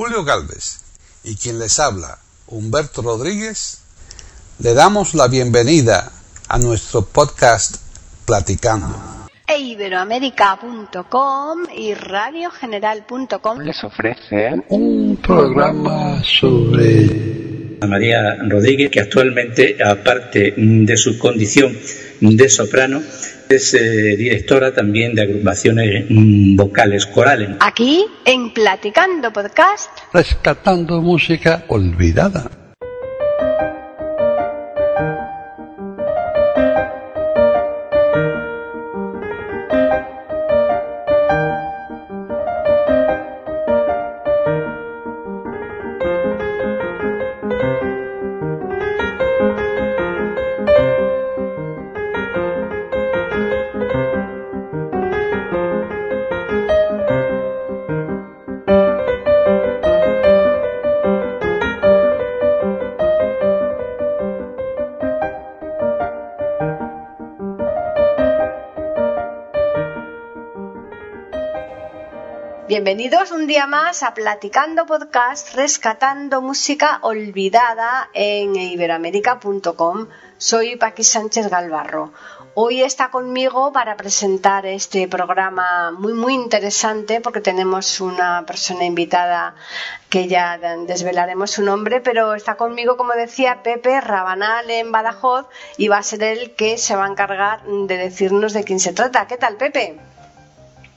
Julio Galvez y quien les habla, Humberto Rodríguez, le damos la bienvenida a nuestro podcast Platicando. E Iberoamérica.com y radiogeneral.com les ofrecen un programa sobre María Rodríguez, que actualmente, aparte de su condición de soprano, es eh, directora también de agrupaciones mm, vocales corales. Aquí en Platicando Podcast. rescatando música olvidada. Bienvenidos un día más a Platicando Podcast, rescatando música olvidada en iberoamérica.com. Soy Paqui Sánchez Galvarro. Hoy está conmigo para presentar este programa muy muy interesante porque tenemos una persona invitada que ya desvelaremos su nombre, pero está conmigo, como decía Pepe Rabanal en Badajoz y va a ser él que se va a encargar de decirnos de quién se trata. ¿Qué tal, Pepe?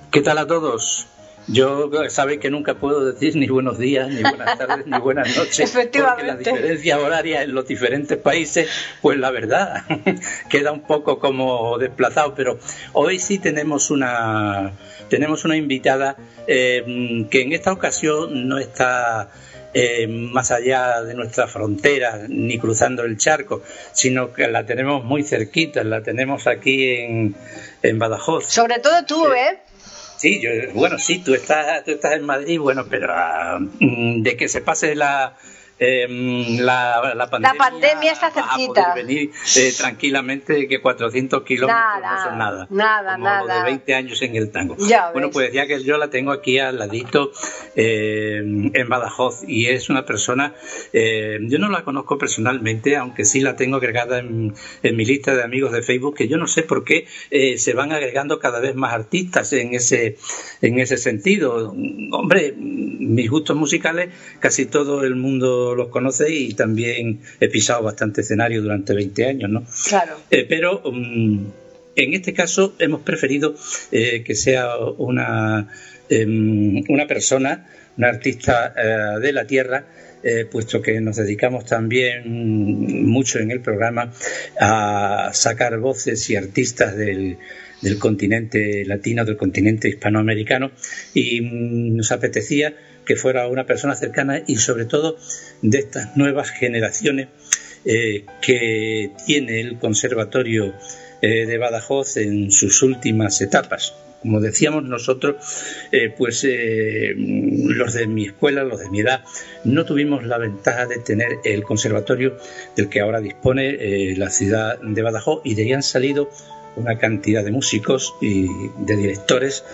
¿Qué tal a todos? Yo sabe que nunca puedo decir ni buenos días, ni buenas tardes, ni buenas noches. Efectivamente. Porque la diferencia horaria en los diferentes países, pues la verdad, queda un poco como desplazado. Pero hoy sí tenemos una, tenemos una invitada eh, que en esta ocasión no está eh, más allá de nuestra frontera ni cruzando el charco, sino que la tenemos muy cerquita, la tenemos aquí en, en Badajoz. Sobre todo tú, ¿eh? Sí, yo, bueno, sí, tú estás, tú estás en Madrid, bueno, pero ah, mm, de que se pase la, eh, la, la pandemia, pandemia está vas a cerquita. poder venir eh, tranquilamente que 400 kilómetros Nada, no son nada. nada, como nada. lo de 20 años en el tango. Ya bueno, ves. pues decía que yo la tengo aquí al ladito eh, en Badajoz y es una persona, eh, yo no la conozco personalmente, aunque sí la tengo agregada en, en mi lista de amigos de Facebook, que yo no sé por qué eh, se van agregando cada vez más artistas en ese, en ese sentido. Hombre, mis gustos musicales casi todo el mundo los conoce y también he pisado bastante escenario durante 20 años, ¿no? Claro. Eh, pero mm, en este caso hemos preferido eh, que sea una, em, una persona, una artista eh, de la tierra, eh, puesto que nos dedicamos también mucho en el programa a sacar voces y artistas del, del continente latino, del continente hispanoamericano, y mm, nos apetecía que fuera una persona cercana y sobre todo de estas nuevas generaciones eh, que tiene el Conservatorio eh, de Badajoz en sus últimas etapas. Como decíamos nosotros, eh, pues los de mi escuela, los de mi edad, no tuvimos la ventaja de tener el conservatorio del que ahora dispone la ciudad de Badajoz y de ahí han salido una cantidad de músicos y de directores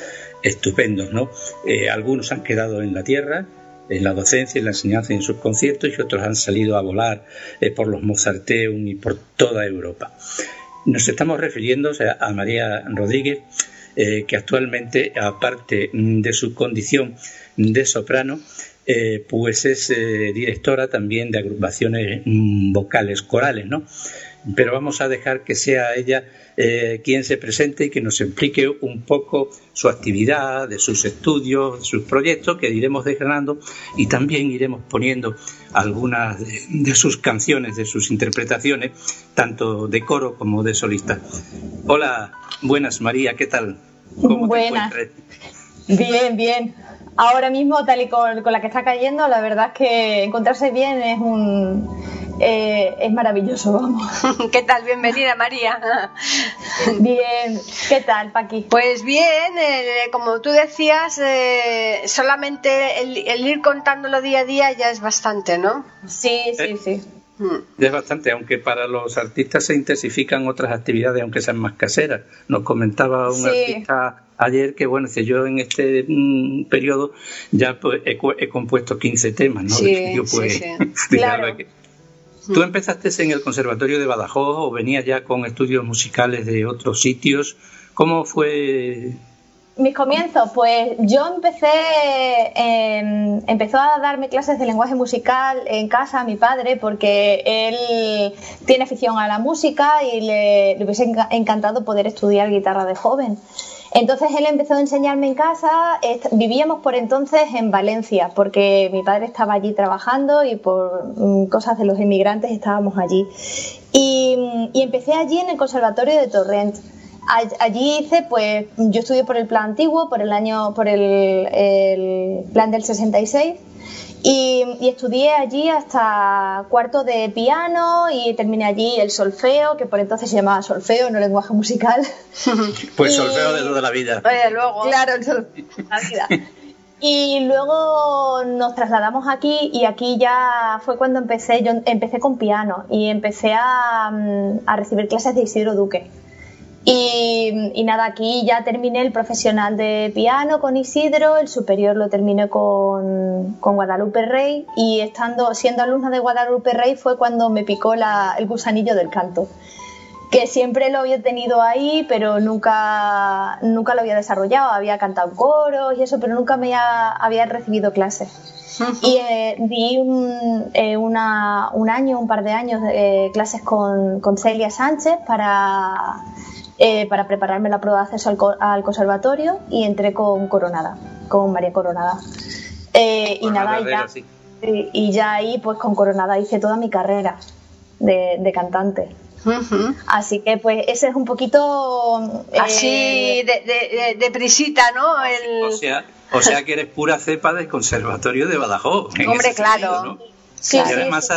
estupendos, ¿no? Eh, algunos han quedado en la tierra, en la docencia, en la enseñanza y en sus conciertos, y otros han salido a volar eh, por los Mozarteum y por toda Europa. Nos estamos refiriendo a María Rodríguez, eh, que actualmente, aparte de su condición de soprano, pues es directora también de agrupaciones vocales corales, ¿no? Pero vamos a dejar que sea ella eh, quien se presente y que nos explique un poco su actividad, de sus estudios, de sus proyectos, que iremos desgranando y también iremos poniendo algunas de, de sus canciones, de sus interpretaciones, tanto de coro como de solista. Hola, buenas María, ¿qué tal? ¿Cómo Buenas. te? Bien, bien. Ahora mismo, tal y con, con la que está cayendo, la verdad es que encontrarse bien es un eh, es maravilloso, vamos. ¿Qué tal? Bienvenida, María. Bien, ¿qué tal, Paqui? Pues bien, eh, como tú decías, eh, solamente el, el ir contándolo día a día ya es bastante, ¿no? Sí, sí, Eh. sí. Mm. Es bastante, aunque para los artistas se intensifican otras actividades, aunque sean más caseras. Nos comentaba un Sí. artista ayer que, bueno, si yo en este mm, periodo ya pues, he, compuesto 15 temas, ¿no? Sí, pues, sí, claro. ¿Tú empezaste en el Conservatorio de Badajoz o venías ya con estudios musicales de otros sitios? ¿Cómo fue mis comienzos, pues yo empecé, em, empezó a darme clases de lenguaje musical en casa mi padre porque él tiene afición a la música y le, hubiese encantado poder estudiar guitarra de joven. Entonces él empezó a enseñarme en casa, vivíamos por entonces en Valencia porque mi padre estaba allí trabajando y por mm, cosas de los inmigrantes estábamos allí. Y, y empecé allí en el Conservatorio de Torrent allí hice, pues, yo estudié por el plan antiguo, por el año, por el, plan del 66. Y, y, estudié allí hasta cuarto de piano y terminé allí el solfeo, que por entonces se llamaba solfeo, no lenguaje musical. Pues solfeo de toda la vida. luego. Claro, el solfeo de la vida. Y luego nos trasladamos aquí y aquí ya fue cuando empecé, yo empecé con piano y empecé a, a recibir clases de Isidro Duque. Y, nada, aquí ya terminé el profesional de piano con Isidro, el superior lo terminé con, Guadalupe Rey y estando siendo alumna de Guadalupe Rey fue cuando me picó el gusanillo del canto, que siempre lo había tenido ahí, pero nunca, nunca lo había desarrollado, había cantado coros y eso, pero nunca me había, recibido clases. Y eh, di un, eh, una, un, año, un par de años de eh, clases con, con Celia Sánchez para eh, para prepararme la prueba de acceso al, conservatorio y entré con Coronada, con María Coronada. Eh, y nada, ya, y, ya ahí pues con Coronada hice toda mi carrera de, cantante. Así que pues ese es un poquito... Eh, Así de, de, prisita, ¿no? O, sea, o sea que eres pura cepa del Conservatorio de Badajoz. Hombre, claro. Sí, y además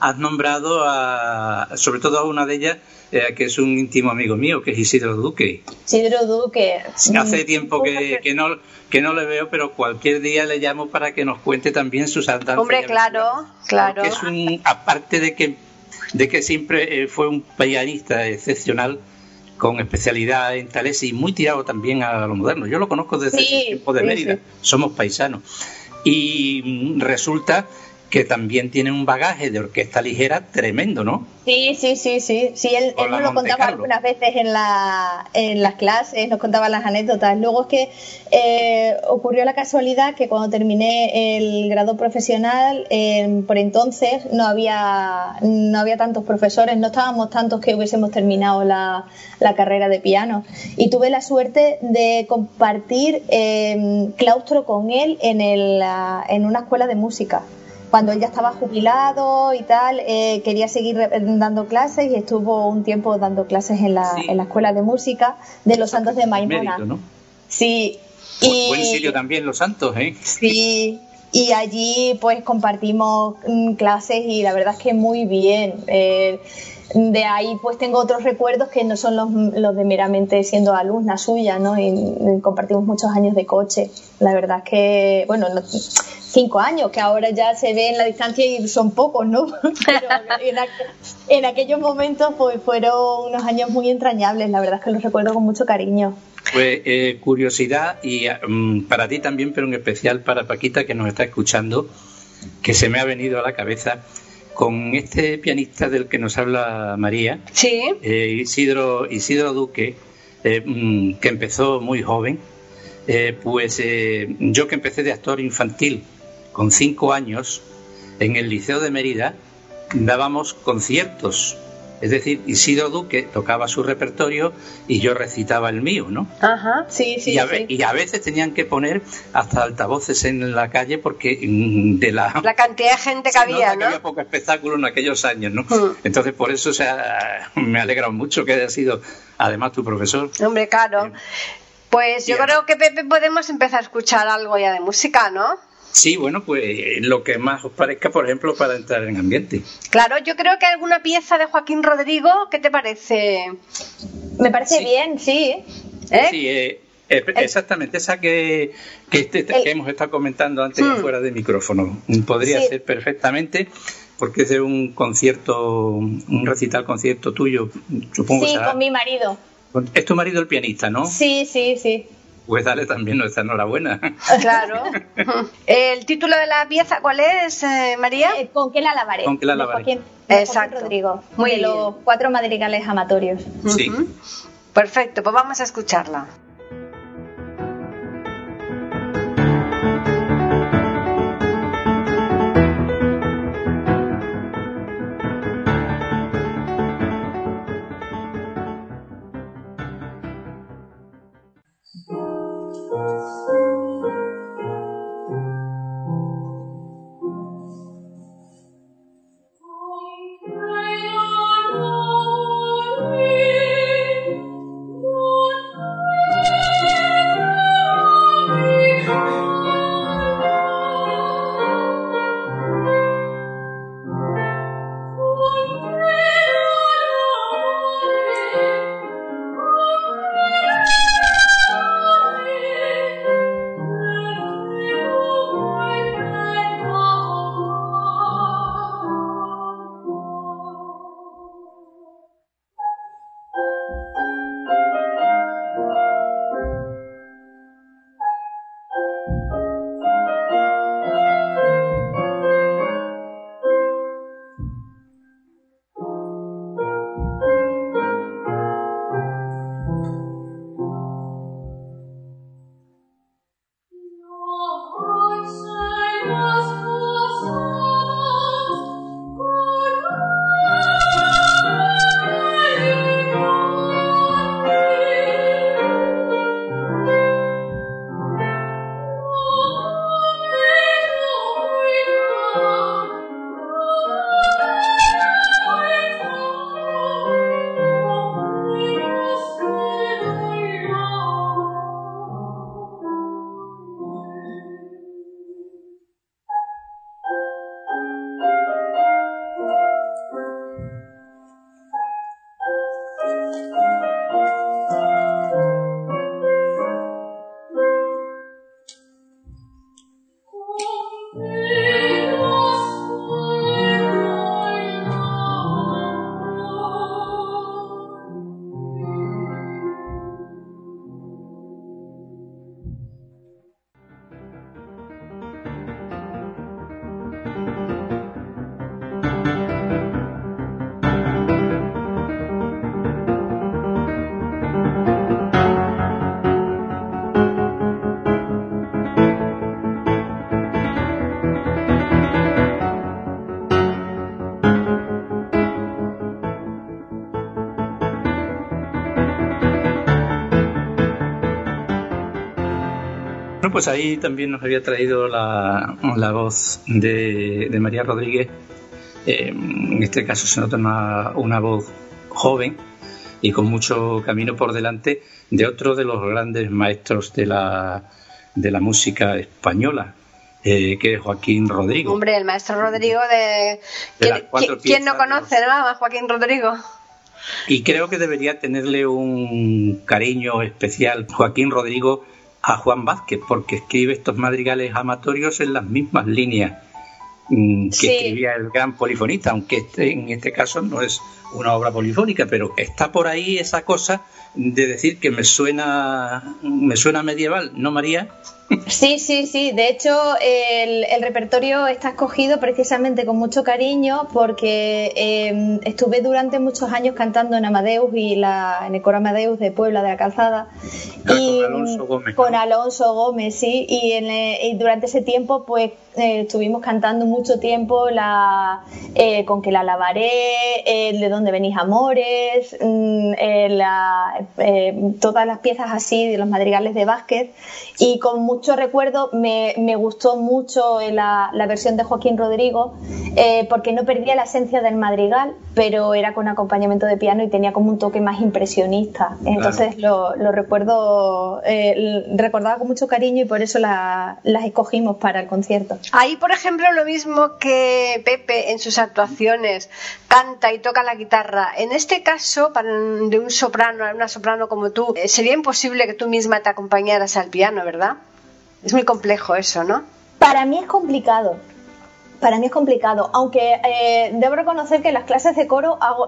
has nombrado a, sobre todo a una de ellas eh, que es un íntimo amigo mío, que es Isidro Duque. Isidro Duque. Hace tiempo que, que, no, que no le veo, pero cualquier día le llamo para que nos cuente también sus andanzas. Hombre, claro, claro. es un, aparte de que, de que siempre eh, fue un pianista excepcional, con especialidad en tales y muy tirado también a lo moderno. Yo lo conozco desde el tiempo de Mérida, somos paisanos. Y mm, resulta que también tiene un bagaje de orquesta ligera tremendo, ¿no? Sí, sí, sí, sí. Sí, él, nos lo contaba algunas veces en, la, en las clases, nos contaba las anécdotas. Luego es que eh, ocurrió la casualidad que cuando terminé el grado profesional, por entonces no había, no había tantos profesores, no estábamos tantos que hubiésemos terminado la, la carrera de piano. Y tuve la suerte de compartir eh, claustro con él en, el, en una escuela de música cuando él ya estaba jubilado y tal, eh, quería seguir dando clases y estuvo un tiempo dando clases en la, en la escuela de música de los Santos de Maimona. Sí. Y, buen sitio también los Santos, ¿eh? Sí. Y allí pues compartimos mm, clases y la verdad es que muy bien. Eh, de ahí pues tengo otros recuerdos que no son los, los de meramente siendo alumna suya, ¿no? Y, compartimos muchos años de coche. La verdad es que, bueno, no, cinco años, que ahora ya se ve en la distancia y son pocos, ¿no? Pero en, aquellos momentos pues fueron unos años muy entrañables, la verdad es que los recuerdo con mucho cariño. Pues eh, curiosidad y mm, para ti también, pero en especial para Paquita que nos está escuchando, que se me ha venido a la cabeza con este pianista del que nos habla María, sí. Eh, Isidro, Isidro Duque, eh, mm, que empezó muy joven, pues yo que empecé de actor infantil con cinco años, en el Liceo de Mérida, dábamos conciertos. Es decir, Isidro Duque tocaba su repertorio y yo recitaba el mío, ¿no? Ajá, sí, sí. Y a, y a veces tenían que poner hasta altavoces en la calle porque mm, de la... La cantidad de gente que había, ¿no? había poco espectáculo en aquellos años, ¿no? Mm. Entonces, por eso o sea, me alegra mucho que haya sido, además, tu profesor. Hombre, claro. Eh, pues yo creo que, Pepe, podemos empezar a escuchar algo ya de música, ¿no? Sí, bueno, pues lo que más os parezca, por ejemplo, para entrar en ambiente. Claro, yo creo que alguna pieza de Joaquín Rodrigo, ¿qué te parece? Me parece bien, sí. ¿Eh? Sí, eh, eh, exactamente, esa que, que, este, hemos estado comentando antes hmm. fuera de micrófono. Podría ser perfectamente, porque es de un concierto, un recital concierto tuyo, supongo. Sí, con mi marido. Es tu marido el pianista, ¿no? Sí, sí, sí. Pues dale también nuestra enhorabuena. Claro. ¿El título de la pieza cuál es, eh, María? Eh, ¿Con qué la lavaré? ¿Con qué la lavaré? Joaquín- Exacto. Rodrigo. Muy de bien. los cuatro madrigales amatorios. Sí. Ujú. Perfecto, pues vamos a escucharla. Pues ahí también nos había traído la, la voz de, de María Rodríguez. Eh, en este caso se nota una, una voz joven y con mucho camino por delante de otro de los grandes maestros de la, de la música española, eh, que es Joaquín Rodrigo. Hombre, el maestro Rodrigo de... De las ¿Quién, no conoce ¿no? a Joaquín Rodrigo? Y creo que debería tenerle un cariño especial Joaquín Rodrigo a Juan Vázquez, porque escribe estos madrigales amatorios en las mismas líneas mm, que Sí. escribía el gran polifonista, aunque este, en este caso no es una obra polifónica, pero está por ahí esa cosa de decir que me suena me suena medieval, ¿no María? Sí, sí, sí. De hecho, el, el repertorio está escogido precisamente con mucho cariño porque eh, estuve durante muchos años cantando en Amadeus y la, en el coro Amadeus de Puebla de la Calzada. Ah, y, con Alonso Gómez, Con. Alonso Gómez, sí. Y, en, eh, y durante ese tiempo, pues eh, estuvimos cantando mucho tiempo la eh, con que la lavaré, el de dónde venís amores, mm, eh, la- eh, todas las piezas así de los madrigales de Vázquez y con mucho recuerdo me, me gustó mucho la, la versión de Joaquín Rodrigo eh, porque no perdía la esencia del madrigal pero era con acompañamiento de piano y tenía como un toque más impresionista. Entonces lo, lo recuerdo eh, recordaba con mucho cariño y por eso la- las escogimos para el concierto. Ahí, por ejemplo, lo mismo que Pepe en sus actuaciones. Canta y toca la guitarra. En este caso, de un soprano, una soprano como tú, eh, sería imposible que tú misma te acompañaras al piano, ¿verdad? Es muy complejo eso, ¿no? Para mí es complicado. Para mí es complicado, aunque eh, debo reconocer que las clases de coro hago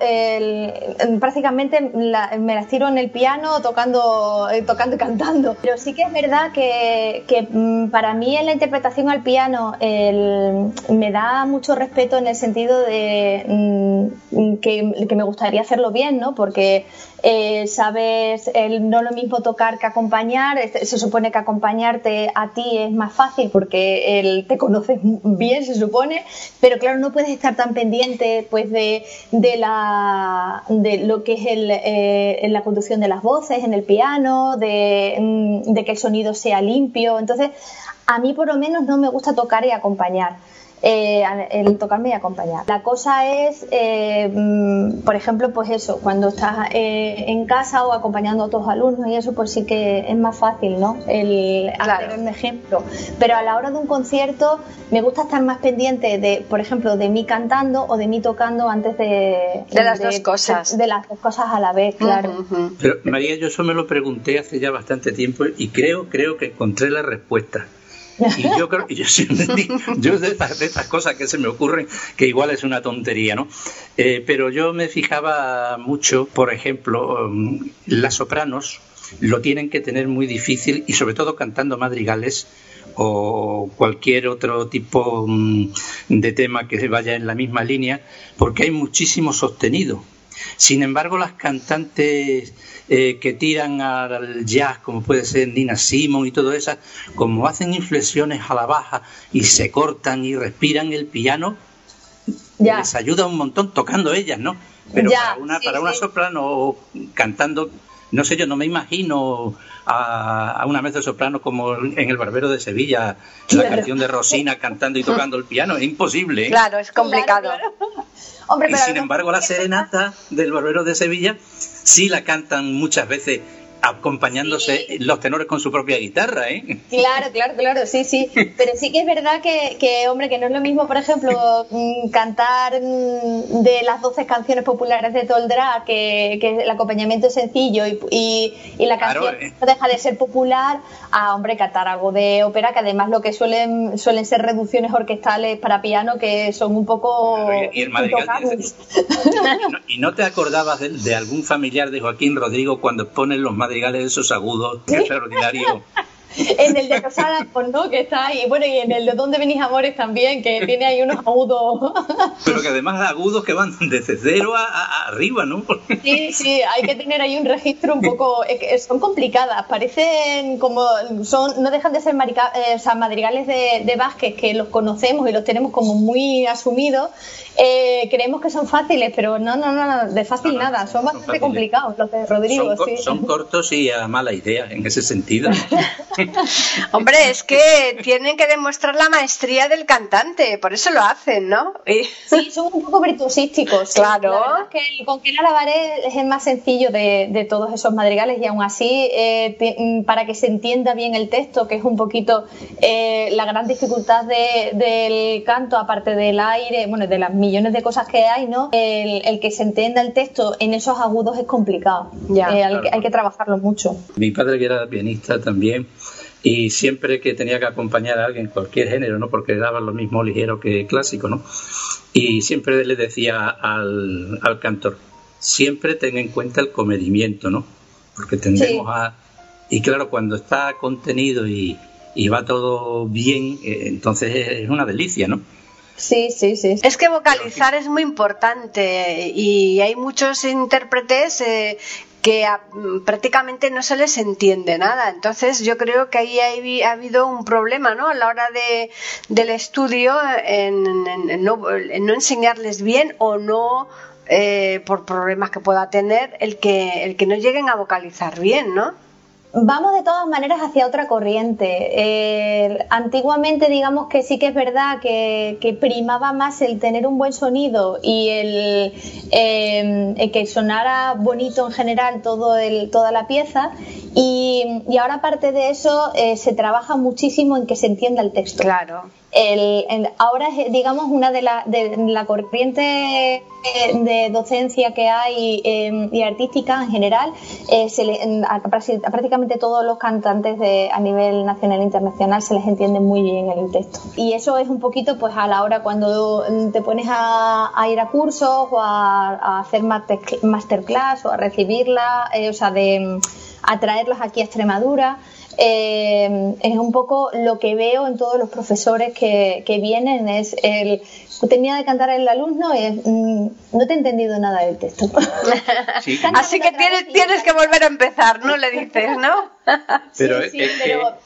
prácticamente me las tiro en el piano tocando, eh, tocando y cantando. Pero sí que es verdad que, mm, para mí en la interpretación al piano me da mucho respeto en el sentido de mm, que, me gustaría hacerlo bien, ¿no? Porque eh, sabes, el, no lo mismo tocar que acompañar, se supone que acompañarte a ti es más fácil porque él te conoces bien, se supone, pero claro, no puedes estar tan pendiente pues de, de, la, de lo que es el, eh, la conducción de las voces en el piano, de, mm, de que el sonido sea limpio, entonces a mí por lo menos no me gusta tocar y acompañar eh, el tocarme y acompañar. La cosa es, eh, mm, por ejemplo, pues eso, cuando estás eh, en casa o acompañando a tus alumnos y eso, pues sí que es más fácil, ¿no? El hacer un ejemplo. Pero a la hora de un concierto me gusta estar más pendiente de, por ejemplo, de mí cantando o de mí tocando antes de... De las dos cosas. De, las dos cosas a la vez, claro. Pero María, yo eso me lo pregunté hace ya bastante tiempo y creo, creo que encontré la respuesta. Y yo creo, yo, yo de, estas, cosas que se me ocurren, que igual es una tontería, ¿no? Eh, pero yo me fijaba mucho, por ejemplo, um, las sopranos lo tienen que tener muy difícil y sobre todo cantando madrigales o cualquier otro tipo um, de tema que vaya en la misma línea, porque hay muchísimo sostenido. Sin embargo, las cantantes eh, que tiran al jazz, como puede ser Nina Simon y todo eso, como hacen inflexiones a la baja y se cortan y respiran el piano, les ayuda un montón tocando ellas, ¿no? Pero para una, para una soprano cantando, no sé, yo no me imagino a, una mezzo soprano como en El Barbero de Sevilla, la canción de Rosina cantando y tocando el piano, es imposible. ¿eh? Claro, es complicado. y sin embargo, la serenata del Barbero de Sevilla sí la cantan muchas veces acompañándose los tenores con su propia guitarra, ¿eh? Claro, claro, claro, sí, sí. Pero sí que es verdad que, hombre, que no es lo mismo, por ejemplo, mm, cantar mm, de las 12 canciones populares de Toldrá, que, que el acompañamiento es sencillo y, la canción eh. no deja de ser popular, a, hombre, cantar algo de ópera, que además lo que suelen suelen ser reducciones orquestales para piano que son un poco... y, el y, no, te acordabas de, algún familiar de Joaquín Rodrigo cuando ponen los madrigales esos agudos extraordinarios en el de Casada, pues no, que está ahí. Bueno, y en el de Dónde venís amores también, que tiene ahí unos agudos. Pero que además agudos que van desde cero a, arriba, ¿no? Sí, sí, hay que tener ahí un registro un poco. son complicadas, parecen como. son No dejan de ser eh, o sea, madrigales de, de Vázquez que los conocemos y los tenemos como muy asumidos. Eh, creemos que son fáciles, pero no, no, no, de fácil nada, son, bastante complicados los de Rodrigo. Son, son cortos y a mala idea en ese sentido. Hombre, es que tienen que demostrar la maestría del cantante, por eso lo hacen, ¿no? Sí, son un poco virtuosísticos. Claro. La que con quien alabaré es el más sencillo de, todos esos madrigales y aún así, eh, mm, para que se entienda bien el texto, que es un poquito eh, la gran dificultad del canto, aparte del aire, bueno, de las millones de cosas que hay, ¿no? El, que se entienda el texto en esos agudos es complicado. Ya, eh, hay, que trabajarlo mucho. Mi padre, que era pianista también, y siempre que tenía que acompañar a alguien, cualquier género, ¿no? Porque daba lo mismo ligero que clásico, ¿no? Y siempre le decía al, al cantor, siempre ten en cuenta el comedimiento, ¿no? Porque tendemos a... Y claro, cuando está contenido y, y va todo bien, eh, entonces es una delicia, ¿no? Sí, sí, sí. Es que vocalizar es muy importante y hay muchos intérpretes eh, que prácticamente no se les entiende nada. Entonces yo creo que ahí ha, habido un problema ¿no? a la hora de, del estudio en, no, enseñarles bien o no eh, por problemas que pueda tener el que, el que no lleguen a vocalizar bien, ¿no? Vamos de todas maneras hacia otra corriente. Eh, antiguamente, digamos que sí que es verdad que, primaba más el tener un buen sonido y el, eh, que sonara bonito en general todo el, toda la pieza. Y, ahora, aparte de eso, eh, se trabaja muchísimo en que se entienda el texto. Claro. El, ahora es, digamos, una de, la, de la corriente de docencia que hay em, y artística en general, eh, se le, a, prácticamente todos los cantantes de, a nivel nacional e internacional se les entiende muy bien el texto. Y eso es un poquito, pues, a la hora cuando te pones a, ir a cursos o a, hacer masterclass o a recibirla, eh, o sea, de a traerlos aquí a Extremadura. Eh, es un poco lo que veo en todos los profesores que, vienen, es el tenía de cantar el alumno y mm, no te he entendido nada del texto. Así que tienes, tienes que volver a empezar, ¿no? Le dices, ¿no? Pero, es, pero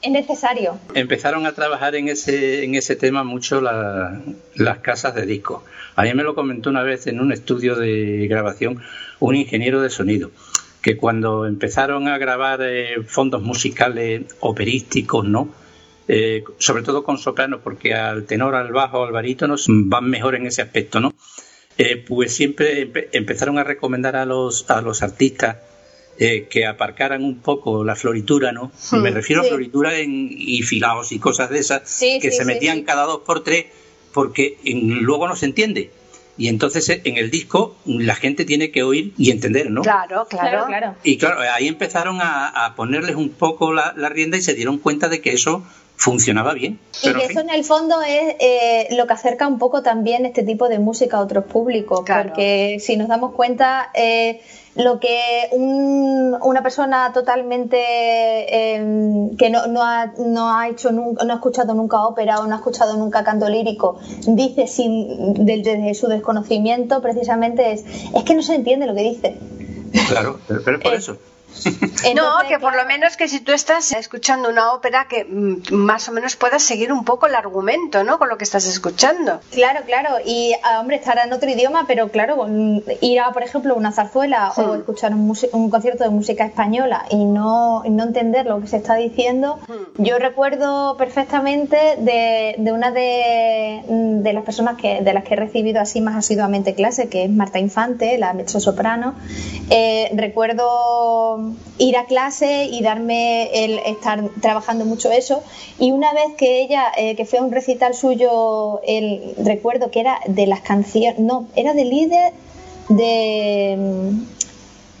es necesario. Empezaron a trabajar en ese, en ese tema mucho las casas de disco. A mí me lo comentó una vez en un estudio de grabación un ingeniero de sonido que cuando empezaron a grabar eh, fondos musicales operísticos, ¿no? Eh, sobre todo con sopranos, porque al tenor, al bajo, al barítono van mejor en ese aspecto, ¿no? Eh, pues siempre empezaron a recomendar a los, a los artistas que aparcaran un poco la floritura, ¿no? Hmm. Me refiero a floritura en, y filaos y cosas de esas, que se metían cada dos por tres, porque luego no se entiende. Y entonces eh, en el disco la gente tiene que oír y entender, ¿no? Claro, claro. claro, Y claro, ahí empezaron a, ponerles un poco la, rienda y se dieron cuenta de que eso funcionaba bien. y que eso en el fondo es eh, lo que acerca un poco también este tipo de música a otros públicos, porque si nos damos cuenta, eh, lo que una persona totalmente em, que no, no, ha, no, ha, hecho nunca, no ha escuchado nunca ópera o no ha escuchado nunca canto lírico dice sin desde su desconocimiento precisamente es es que no se entiende lo que dice. Claro pero, por eso no, que por lo menos que si tú estás escuchando una ópera que mm, más o menos puedas seguir un poco el argumento, ¿no? Con lo que estás escuchando. Claro, claro. Y, ah, hombre, estará en otro idioma, pero claro, ir a, por ejemplo, una zarzuela o hmm. escuchar un, concierto de música española y no, no entender lo que se está diciendo. Hmm. Yo recuerdo perfectamente de, de una de, de, las personas que, de las que he recibido así más asiduamente clase, que es Marta Infante, la mezzo soprano. Eh, recuerdo ir a clase y darme el estar trabajando mucho eso. Y una vez que ella, eh, que fue un recital suyo, el recuerdo que era de las canciones, no, era de líder de,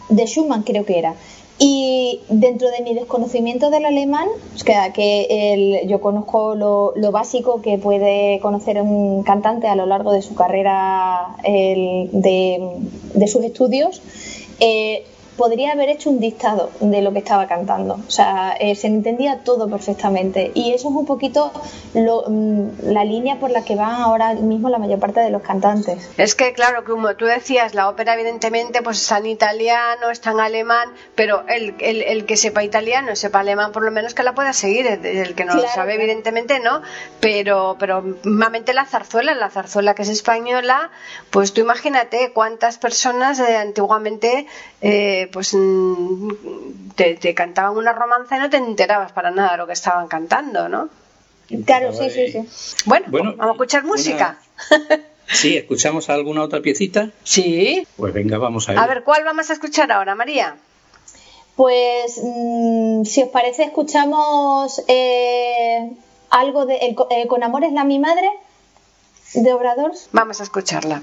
de Schumann, creo que era. Y dentro de mi desconocimiento del alemán, que, que yo conozco lo, básico que puede conocer un cantante a lo largo de su carrera de, de, sus estudios, eh, podría haber hecho un dictado de lo que estaba cantando. O sea, eh, se entendía todo perfectamente. Y eso es un poquito mm, la línea por la que van ahora mismo la mayor parte de los cantantes. Es que, claro, como tú decías, la ópera evidentemente pues está en italiano, está en alemán, pero el, el, que sepa italiano, sepa alemán, por lo menos que la pueda seguir. El que no lo sabe, evidentemente no. Pero, pero normalmente la zarzuela, la zarzuela que es española, pues tú imagínate cuántas personas eh, antiguamente eh, pues mm, te, cantaban una romanza y no te enterabas para nada de lo que estaban cantando, ¿no? Claro, sí, sí, sí. Bueno, vamos a escuchar música. Sí, ¿escuchamos alguna otra piecita? Sí. Pues venga, vamos a ver. A ver, ¿cuál vamos a escuchar ahora, María? Pues, mm, si os parece, escuchamos eh, algo de eh, Con amor es la mi madre, de Obradors. Vamos a escucharla.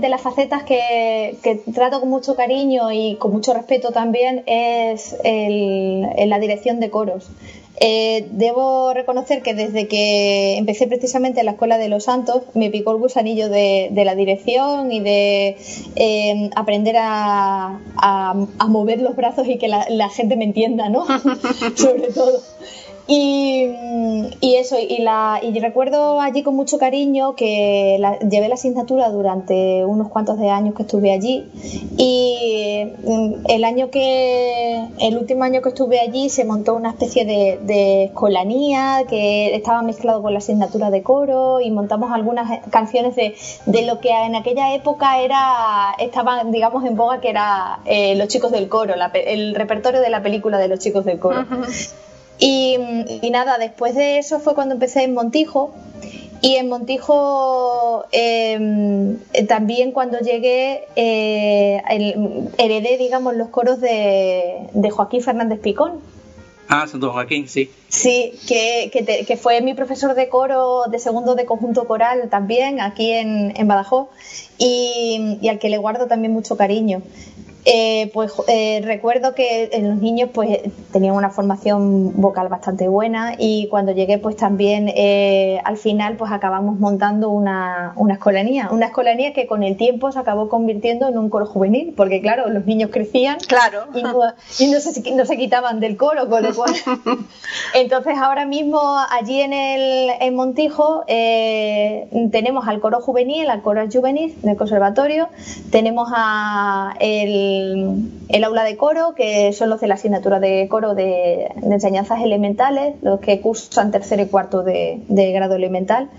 de, las facetas que, trato con mucho cariño y con mucho respeto también es la dirección de coros. Eh, debo reconocer que desde que empecé precisamente en la Escuela de los Santos me picó el gusanillo de, la dirección y de eh, aprender a, mover los brazos y que la, la gente me entienda, ¿no? Sobre todo. Y, eso, y, la, y recuerdo allí con mucho cariño que llevé la asignatura durante unos cuantos de años que estuve allí y mm, el año que, el último año que estuve allí se montó una especie de, escolanía que estaba mezclado con la asignatura de coro y montamos algunas canciones de, de lo que en aquella época era, estaba digamos en boga que era eh, Los chicos del coro, el repertorio de la película de Los chicos del coro. Y, nada, después de eso fue cuando empecé en Montijo. Y en Montijo em, también cuando llegué eh, heredé, digamos, los coros de, Joaquín Fernández Picón. Ah, Santo Joaquín, sí. Sí, que, que, fue mi profesor de coro de segundo de conjunto coral también aquí en, en Badajoz y, y, al que le guardo también mucho cariño. Eh, pues eh, recuerdo que los niños pues tenían una formación vocal bastante buena y cuando llegué pues también eh, al final pues acabamos montando una, una, escolanía, una escolanía que con el tiempo se acabó convirtiendo en un coro juvenil porque claro, los niños crecían claro. y, no, se, no se quitaban del coro, con lo cual entonces ahora mismo allí en el en Montijo tenemos al coro juvenil, al coro juvenil del conservatorio, tenemos a el el, aula de coro, que son los de la asignatura de coro de, enseñanzas elementales, los que cursan tercer y cuarto de, grado elemental.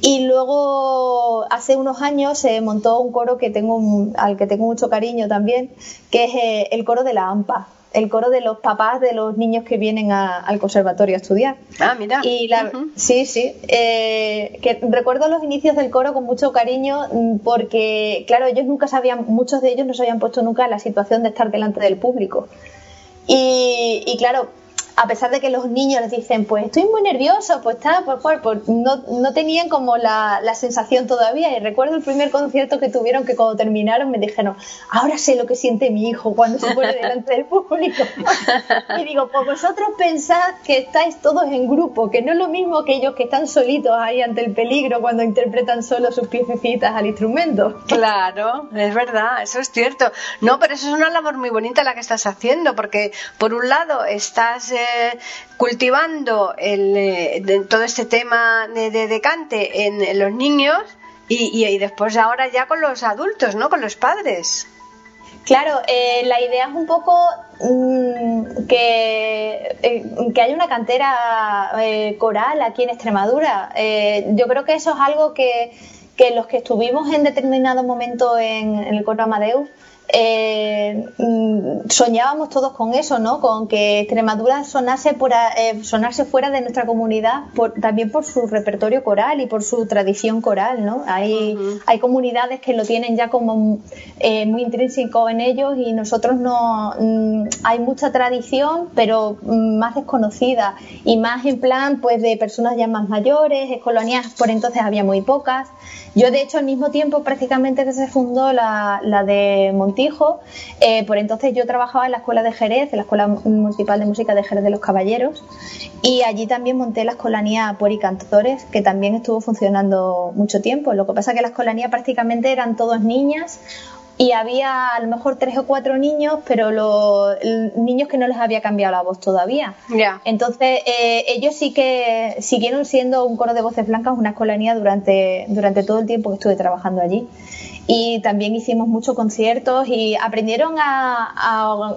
Y luego, hace unos años, se montó un coro que tengo, al que tengo mucho cariño también, que es eh, el coro de la AMPA el coro de los papás de los niños que vienen al conservatorio a estudiar. Ah, mira. Y Sí, sí. Eh, que recuerdo los inicios del coro con mucho cariño mm, porque, claro, ellos nunca sabían, muchos de ellos no se habían puesto nunca en la situación de estar delante del público. Y, y claro, a pesar de que los niños les dicen, pues estoy muy nervioso, pues está, pues, pues, pues no, no, tenían como la, la, sensación todavía. Y recuerdo el primer concierto que tuvieron que cuando terminaron me dijeron, ahora sé lo que siente mi hijo cuando se pone delante del público. y digo, pues vosotros pensad que estáis todos en grupo, que no es lo mismo que ellos que están solitos ahí ante el peligro cuando interpretan solo sus piececitas al instrumento. Claro, es verdad, eso es cierto. No, pero eso es una labor muy bonita la que estás haciendo, porque por un lado estás... Eh, cultivando el, eh, todo este tema de, decante en, los niños y, después ahora ya con los adultos, ¿no? Con los padres. Claro, eh, la idea es un poco mm, que, eh, que haya una cantera coral aquí en Extremadura. yo creo que eso es algo que, que los que estuvimos en determinado momento en, en el coro Amadeus eh, mm, soñábamos todos con eso, ¿no? Con que Extremadura sonase, por, eh, sonase fuera de nuestra comunidad, también por su repertorio coral y por su tradición coral, ¿no? Hay, hay comunidades que lo tienen ya como eh, muy intrínseco en ellos y nosotros no. Mm, hay mucha tradición, pero mm, más desconocida y más en plan, pues, de personas ya más mayores, colonias por entonces había muy pocas. Yo, de hecho, al mismo tiempo, prácticamente que se fundó la, la de Montijo, eh, por entonces yo trabajaba en la Escuela de Jerez, en la Escuela Municipal de Música de Jerez de los Caballeros, y allí también monté la Escolanía Pueri Cantores, que también estuvo funcionando mucho tiempo. Lo que pasa es que la Escolanía prácticamente eran todos niñas y había a lo mejor tres o cuatro niños, pero los niños que no les había cambiado la voz todavía. Entonces, eh, ellos sí que siguieron siendo un coro de voces blancas, una escolanía durante, durante todo el tiempo que estuve trabajando allí. Y también hicimos muchos conciertos y aprendieron a,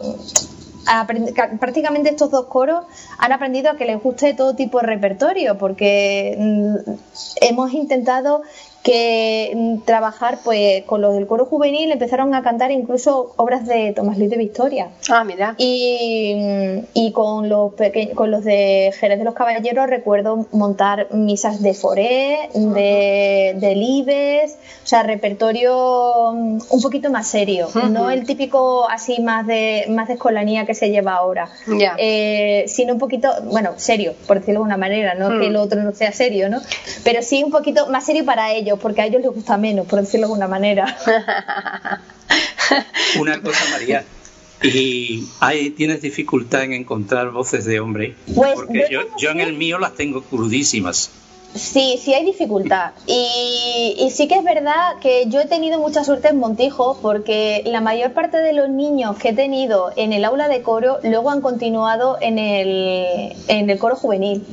prácticamente estos dos coros han aprendido a que les guste todo tipo de repertorio porque mm, hemos intentado que trabajar pues con los del coro juvenil empezaron a cantar incluso obras de Tomás Luis de Victoria. Ah, mira. Y, y con los con los de Jerez de los Caballeros recuerdo montar misas de Foré, de, de Libes, o sea, repertorio mm, un poquito más serio, no el típico así más de más de escolanía que se lleva ahora, eh, sino un poquito, bueno, serio, por decirlo de una manera, no que lo otro no sea serio, ¿no? Pero sí un poquito más serio para ellos porque a ellos les gusta menos, por decirlo de alguna manera. Una cosa, María. ¿Y hay, tienes dificultad en encontrar voces de hombre? Pues, Porque yo, yo en el mío las tengo crudísimas. Sí, sí hay dificultad. Y, y, sí que es verdad que yo he tenido mucha suerte en Montijo porque la mayor parte de los niños que he tenido en el aula de coro luego han continuado en el, en el coro juvenil.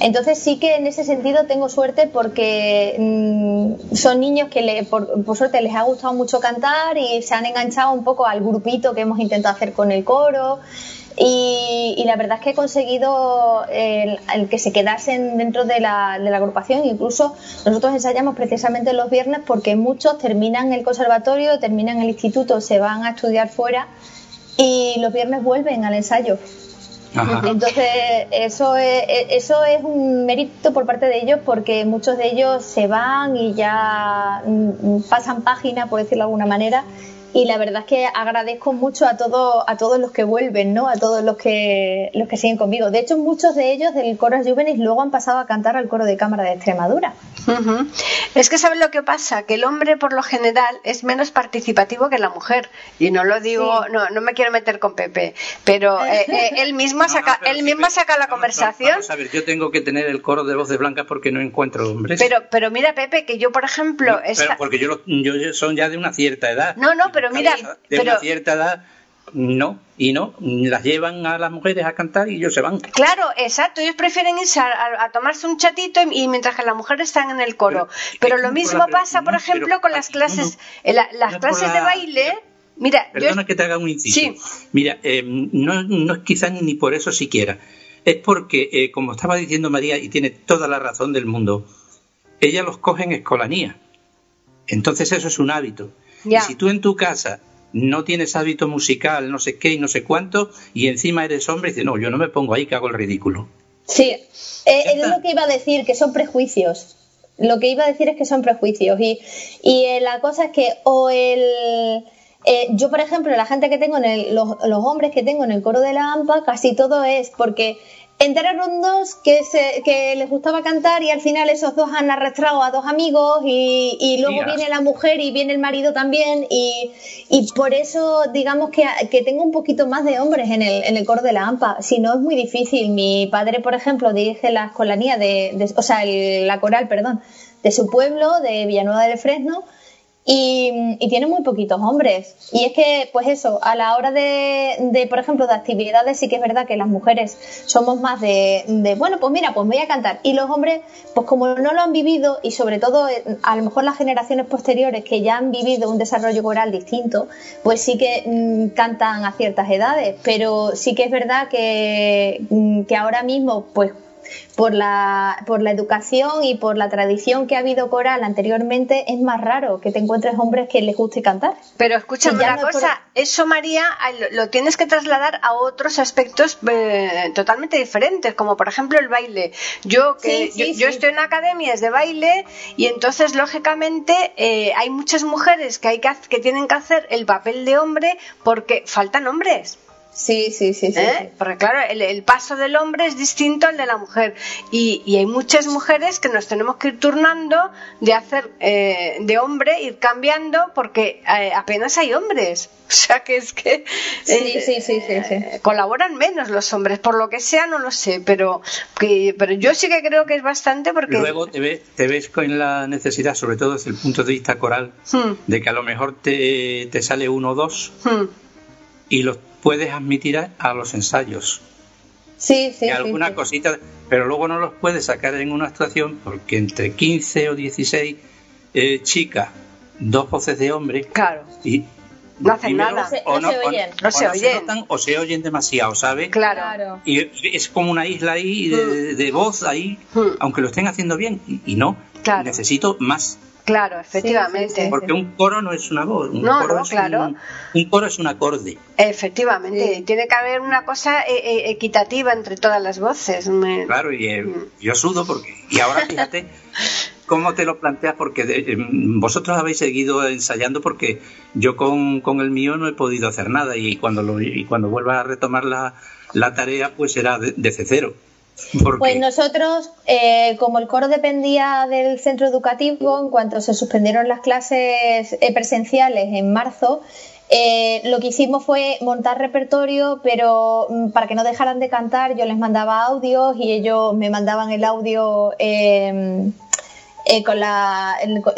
Entonces sí que en ese sentido tengo suerte porque mmm, son niños que le, por, por, suerte les ha gustado mucho cantar y se han enganchado un poco al grupito que hemos intentado hacer con el coro. Y, y, la verdad es que he conseguido el, el que se quedasen dentro de la, de la, agrupación. Incluso nosotros ensayamos precisamente los viernes porque muchos terminan el conservatorio, terminan el instituto, se van a estudiar fuera y los viernes vuelven al ensayo. Ajá. Entonces, eso es, eso es un mérito por parte de ellos porque muchos de ellos se van y ya pasan página, por decirlo de alguna manera, y la verdad es que agradezco mucho a todos a todos los que vuelven, ¿no? A todos los que los que siguen conmigo. De hecho, muchos de ellos del coro juvenis luego han pasado a cantar al coro de cámara de Extremadura. Uh -huh. Es que sabes lo que pasa, que el hombre por lo general es menos participativo que la mujer y no lo digo, sí. no, no me quiero meter con Pepe, pero eh, eh, él mismo saca, no, no, él sí, mismo saca la conversación. Vamos a ver, yo tengo que tener el coro de de blancas porque no encuentro hombres. Pero, pero mira Pepe, que yo por ejemplo, esta... pero porque yo, lo, yo son ya de una cierta edad. No, no, pero mira, de pero... una cierta edad no, y no, las llevan a las mujeres a cantar y ellos se van. Claro, exacto, ellos prefieren irse a, a, a tomarse un chatito y, y, mientras que las mujeres están en el coro. Pero, pero lo mismo pasa, por ejemplo, pero, con las clases, no, no, la, las clases la, de baile. Mira, perdona yo... que te haga un inciso. Sí. Mira, eh, no, no es quizás ni por eso siquiera. Es porque, eh, como estaba diciendo María, y tiene toda la razón del mundo, ella los coge en escolanía. Entonces eso es un hábito. Y si tú en tu casa no tienes hábito musical, no sé qué y no sé cuánto, y encima eres hombre y dices, no, yo no me pongo ahí que hago el ridículo. Sí, eh, es lo que iba a decir, que son prejuicios. Lo que iba a decir es que son prejuicios. Y, y eh, la cosa es que o el... Eh, yo, por ejemplo, la gente que tengo en el, los, los, hombres que tengo en el coro de la AMPA, casi todo es porque entraron dos que, se, que les gustaba cantar y al final esos dos han arrastrado a dos amigos y, y luego viene la mujer y viene el marido también y, y por eso digamos que, que, tengo un poquito más de hombres en el, en el coro de la AMPA, si no es muy difícil. Mi padre, por ejemplo, dirige la escolanía de, de o sea, el, la coral, perdón, de su pueblo, de Villanueva del Fresno, y, y, tiene muy poquitos hombres. Y es que, pues eso, a la hora de, de, por ejemplo, de actividades, sí que es verdad que las mujeres somos más de, de, bueno, pues mira, pues voy a cantar. Y los hombres, pues como no lo han vivido, y sobre todo eh, a lo mejor las generaciones posteriores que ya han vivido un desarrollo coral distinto, pues sí que mmm, cantan a ciertas edades. Pero sí que es verdad que, mmm, que ahora mismo, pues por la, por la educación y por la tradición que ha habido coral anteriormente, es más raro que te encuentres hombres que les guste cantar. Pero escúchame una no cosa, por... eso María lo tienes que trasladar a otros aspectos eh, totalmente diferentes, como por ejemplo el baile. Yo que sí, sí, yo, sí. yo, estoy en academias de baile y entonces lógicamente eh, hay muchas mujeres que hay que, que tienen que hacer el papel de hombre porque faltan hombres. Sí, sí, sí, sí, ¿Eh? sí. Porque claro, el, el, paso del hombre es distinto al de la mujer. Y, y, hay muchas mujeres que nos tenemos que ir turnando de hacer eh, de hombre, ir cambiando, porque eh, apenas hay hombres. O sea que es que sí, sí, sí, sí, eh, colaboran menos los hombres, por lo que sea, no lo sé, pero, que, pero yo sí que creo que es bastante porque... Luego te ves, te ves con la necesidad, sobre todo desde el punto de vista coral, hmm. de que a lo mejor te, te sale uno o dos. Hmm. Y los puedes admitir a, a los ensayos. Sí, sí. Y alguna sí, sí. cosita, pero luego no los puedes sacar en una actuación porque entre 15 o 16 eh, chicas, dos voces de hombre. Claro. Y, no hacen nada. O no, no, se oyen. O, no se, o oyen. Se notan, o se oyen demasiado, ¿sabes? Claro. Y es como una isla ahí de, Mm. de voz ahí, aunque lo estén haciendo bien. Y, y no. Claro. Necesito más. Claro, efectivamente. Sí, sí, sí, Porque un coro no es una voz, un no, coro no, es claro. un, un, coro es un acorde. Efectivamente, tiene que haber una cosa eh, equitativa entre todas las voces. Me... Claro, y eh, yo sudo porque y ahora fíjate cómo te lo planteas porque de, eh, vosotros habéis seguido ensayando porque yo con, con, el mío no he podido hacer nada y cuando lo, y cuando vuelva a retomar la, la tarea pues será de, de cero. Pues nosotros, eh, como el coro dependía del centro educativo, en cuanto se suspendieron las clases eh, presenciales en marzo, eh, lo que hicimos fue montar repertorio, pero mm, para que no dejaran de cantar, yo les mandaba audios y ellos me mandaban el audio eh, eh, con la,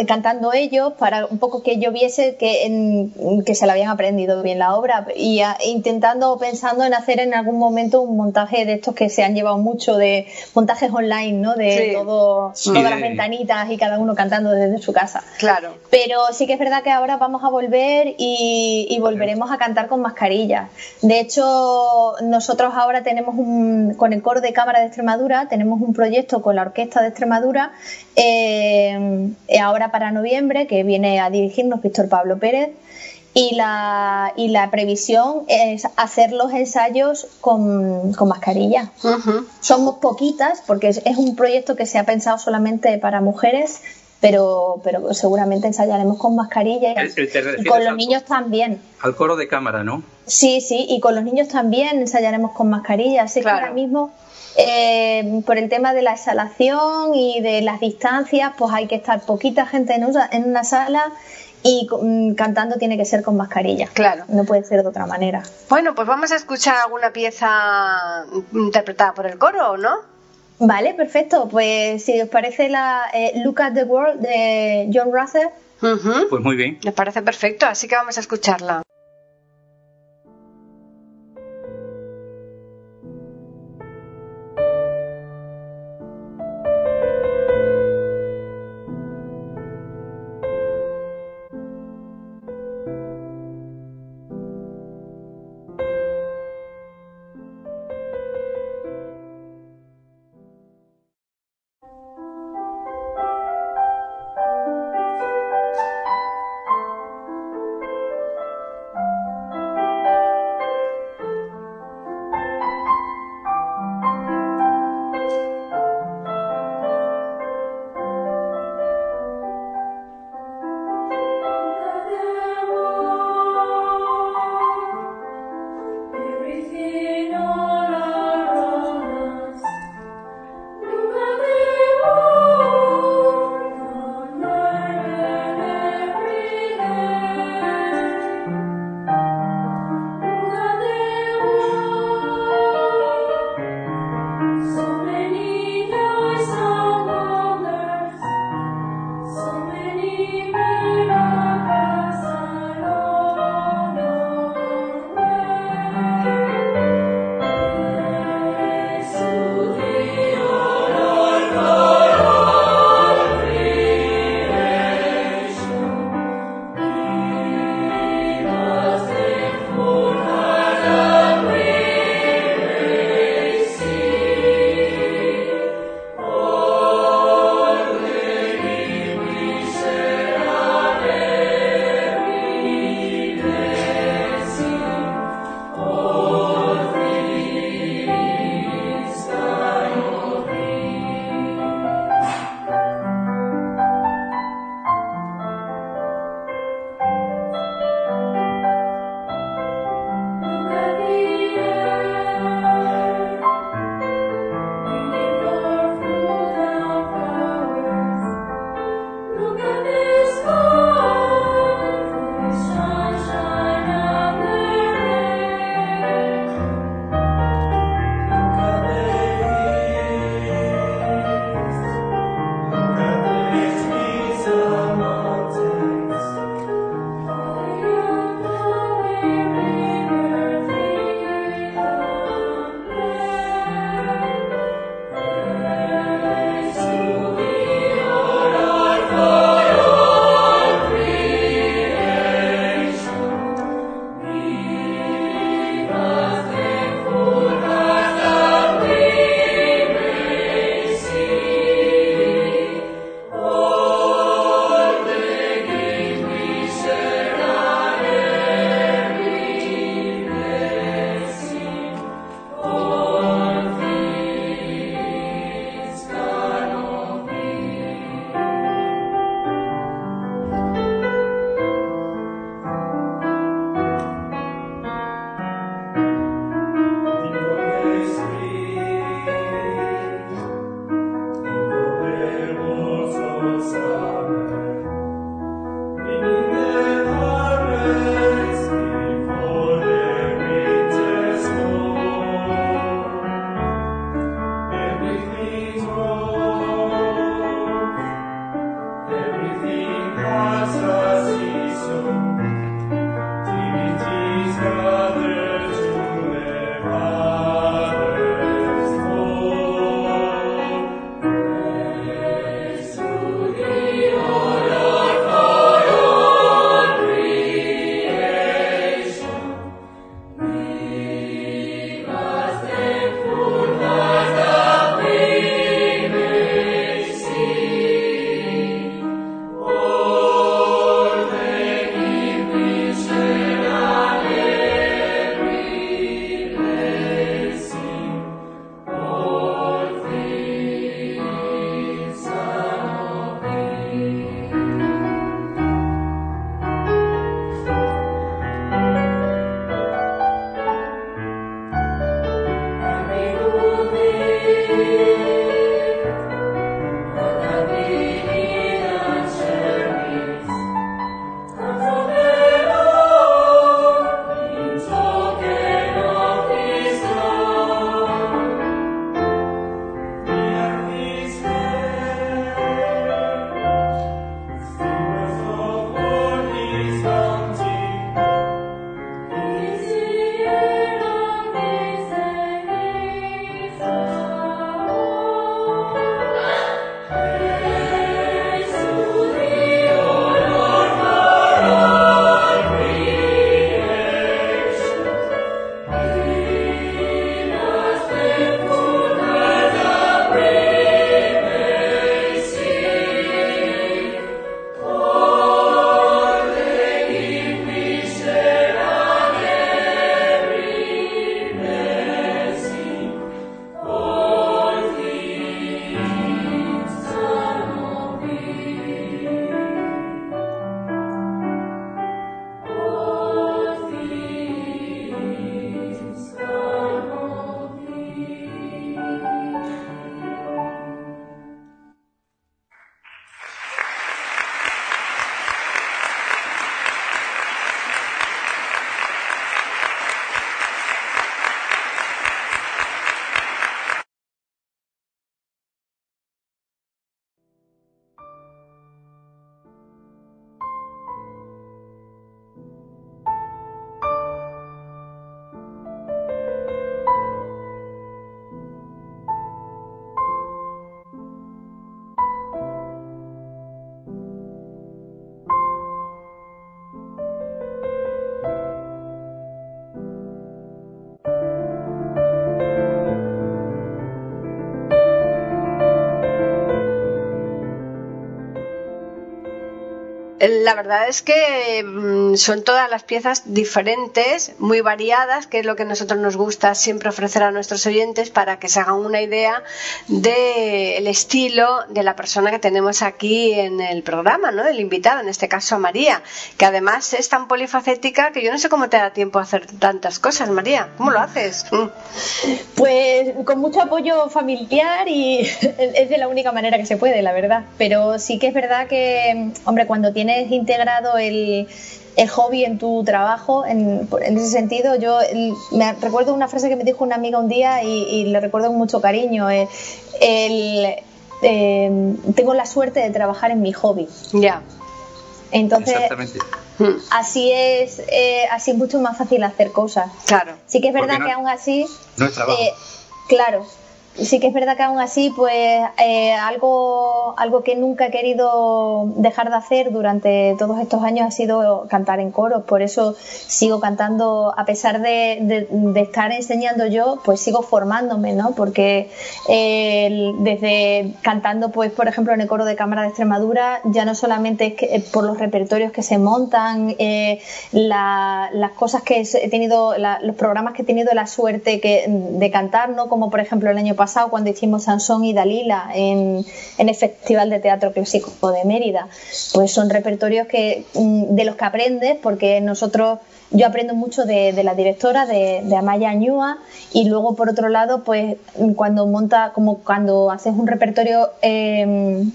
cantando ellos para un poco que yo viese que, que se la habían aprendido bien la obra y intentando, pensando en hacer en algún momento un montaje de estos que se han llevado mucho de montajes online, ¿no? De todo, todas las ventanitas y cada uno cantando desde su casa. Claro. Pero sí que es verdad que ahora vamos a volver y, y volveremos a cantar con mascarillas. De hecho, nosotros ahora tenemos un, con el coro de cámara de Extremadura, tenemos un proyecto con la orquesta de Extremadura eh, ahora para noviembre, que viene a dirigirnos Víctor Pablo Pérez. Y la, y la previsión es hacer los ensayos con, con mascarilla. Somos poquitas porque es, un proyecto que se ha pensado solamente para mujeres, pero, pero seguramente ensayaremos con mascarilla y con los niños también. Al coro de cámara, ¿no? Sí, sí, y con los niños también ensayaremos con mascarilla. Así que ahora mismo eh, por el tema de la exhalación y de las distancias, pues hay que estar poquita gente en una, en una sala y mm, cantando tiene que ser con mascarilla. Claro. No puede ser de otra manera. Bueno, pues vamos a escuchar alguna pieza interpretada por el coro, ¿no? Vale, perfecto. Pues si os parece la eh, Look at the World de John Russell. Pues muy bien. Me parece perfecto, así que vamos a escucharla. La verdad es que mm, son todas las piezas diferentes, muy variadas, que es lo que a nosotros nos gusta siempre ofrecer a nuestros oyentes para que se hagan una idea del estilo de la persona que tenemos aquí en el programa, ¿no? El invitado, en este caso María, que además es tan polifacética que yo no sé cómo te da tiempo a hacer tantas cosas, María. ¿Cómo lo haces? Pues con mucho apoyo familiar y es de la única manera que se puede, la verdad. Pero sí que es verdad que, hombre, cuando tienes tienes integrado el, hobby en tu trabajo, en, ese sentido, yo me recuerdo una frase que me dijo una amiga un día y, le recuerdo con mucho cariño. Eh, eh, tengo la suerte de trabajar en mi hobby. Ya. Entonces, así es, eh, así es mucho más fácil hacer cosas. Claro. Sí que es verdad que aún así, no es trabajo. claro, sí que es verdad que aún así, pues eh, algo, algo que nunca he querido dejar de hacer durante todos estos años ha sido cantar en coros. Por eso sigo cantando, a pesar de, estar enseñando yo, pues sigo formándome, ¿no? Porque eh, desde cantando, pues por ejemplo, en el coro de Cámara de Extremadura, ya no solamente es que, eh, por los repertorios que se montan, las cosas que he tenido, los programas que he tenido la suerte de cantar, ¿no? Como por ejemplo el año pasado pasado cuando hicimos Sansón y Dalila en, el Festival de Teatro Clásico de Mérida. Pues son repertorios que, mm, de los que aprendes, porque nosotros yo aprendo mucho de, la directora, de, Amaya Añúa, y luego por otro lado, pues cuando monta, como cuando haces un repertorio em,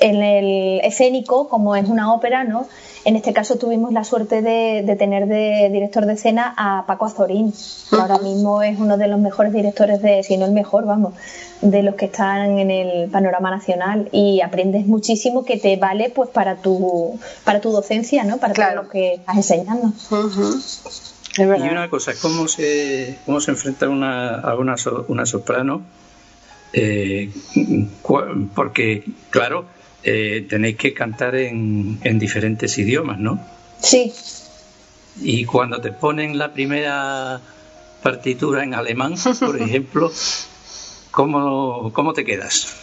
en el escénico, como es una ópera, ¿no? En este caso tuvimos la suerte de, tener de director de escena a Paco Azorín, que ahora mismo es uno de los mejores directores de, si no el mejor, vamos, de los que están en el panorama nacional y aprendes muchísimo que te vale pues para tu para tu docencia, ¿no? Para todo lo que estás enseñando. y una cosa, ¿cómo se, cómo se enfrenta una, a una, una soprano? Eh, porque, claro, eh, tenéis que cantar en, en diferentes idiomas, ¿no? Sí. Y cuando te ponen la primera partitura en alemán, por ejemplo, ¿cómo, cómo te quedas?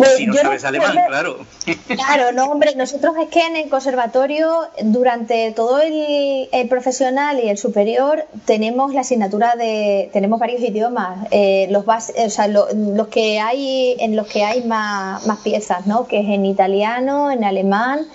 Pues si no sabes alemán, claro. Claro, no, hombre, nosotros es que en el conservatorio, durante todo el, profesional y el superior, tenemos la asignatura de, tenemos varios idiomas, eh, los, o sea, los que hay, en los que hay más, más piezas, ¿no? Que es en italiano, en alemán,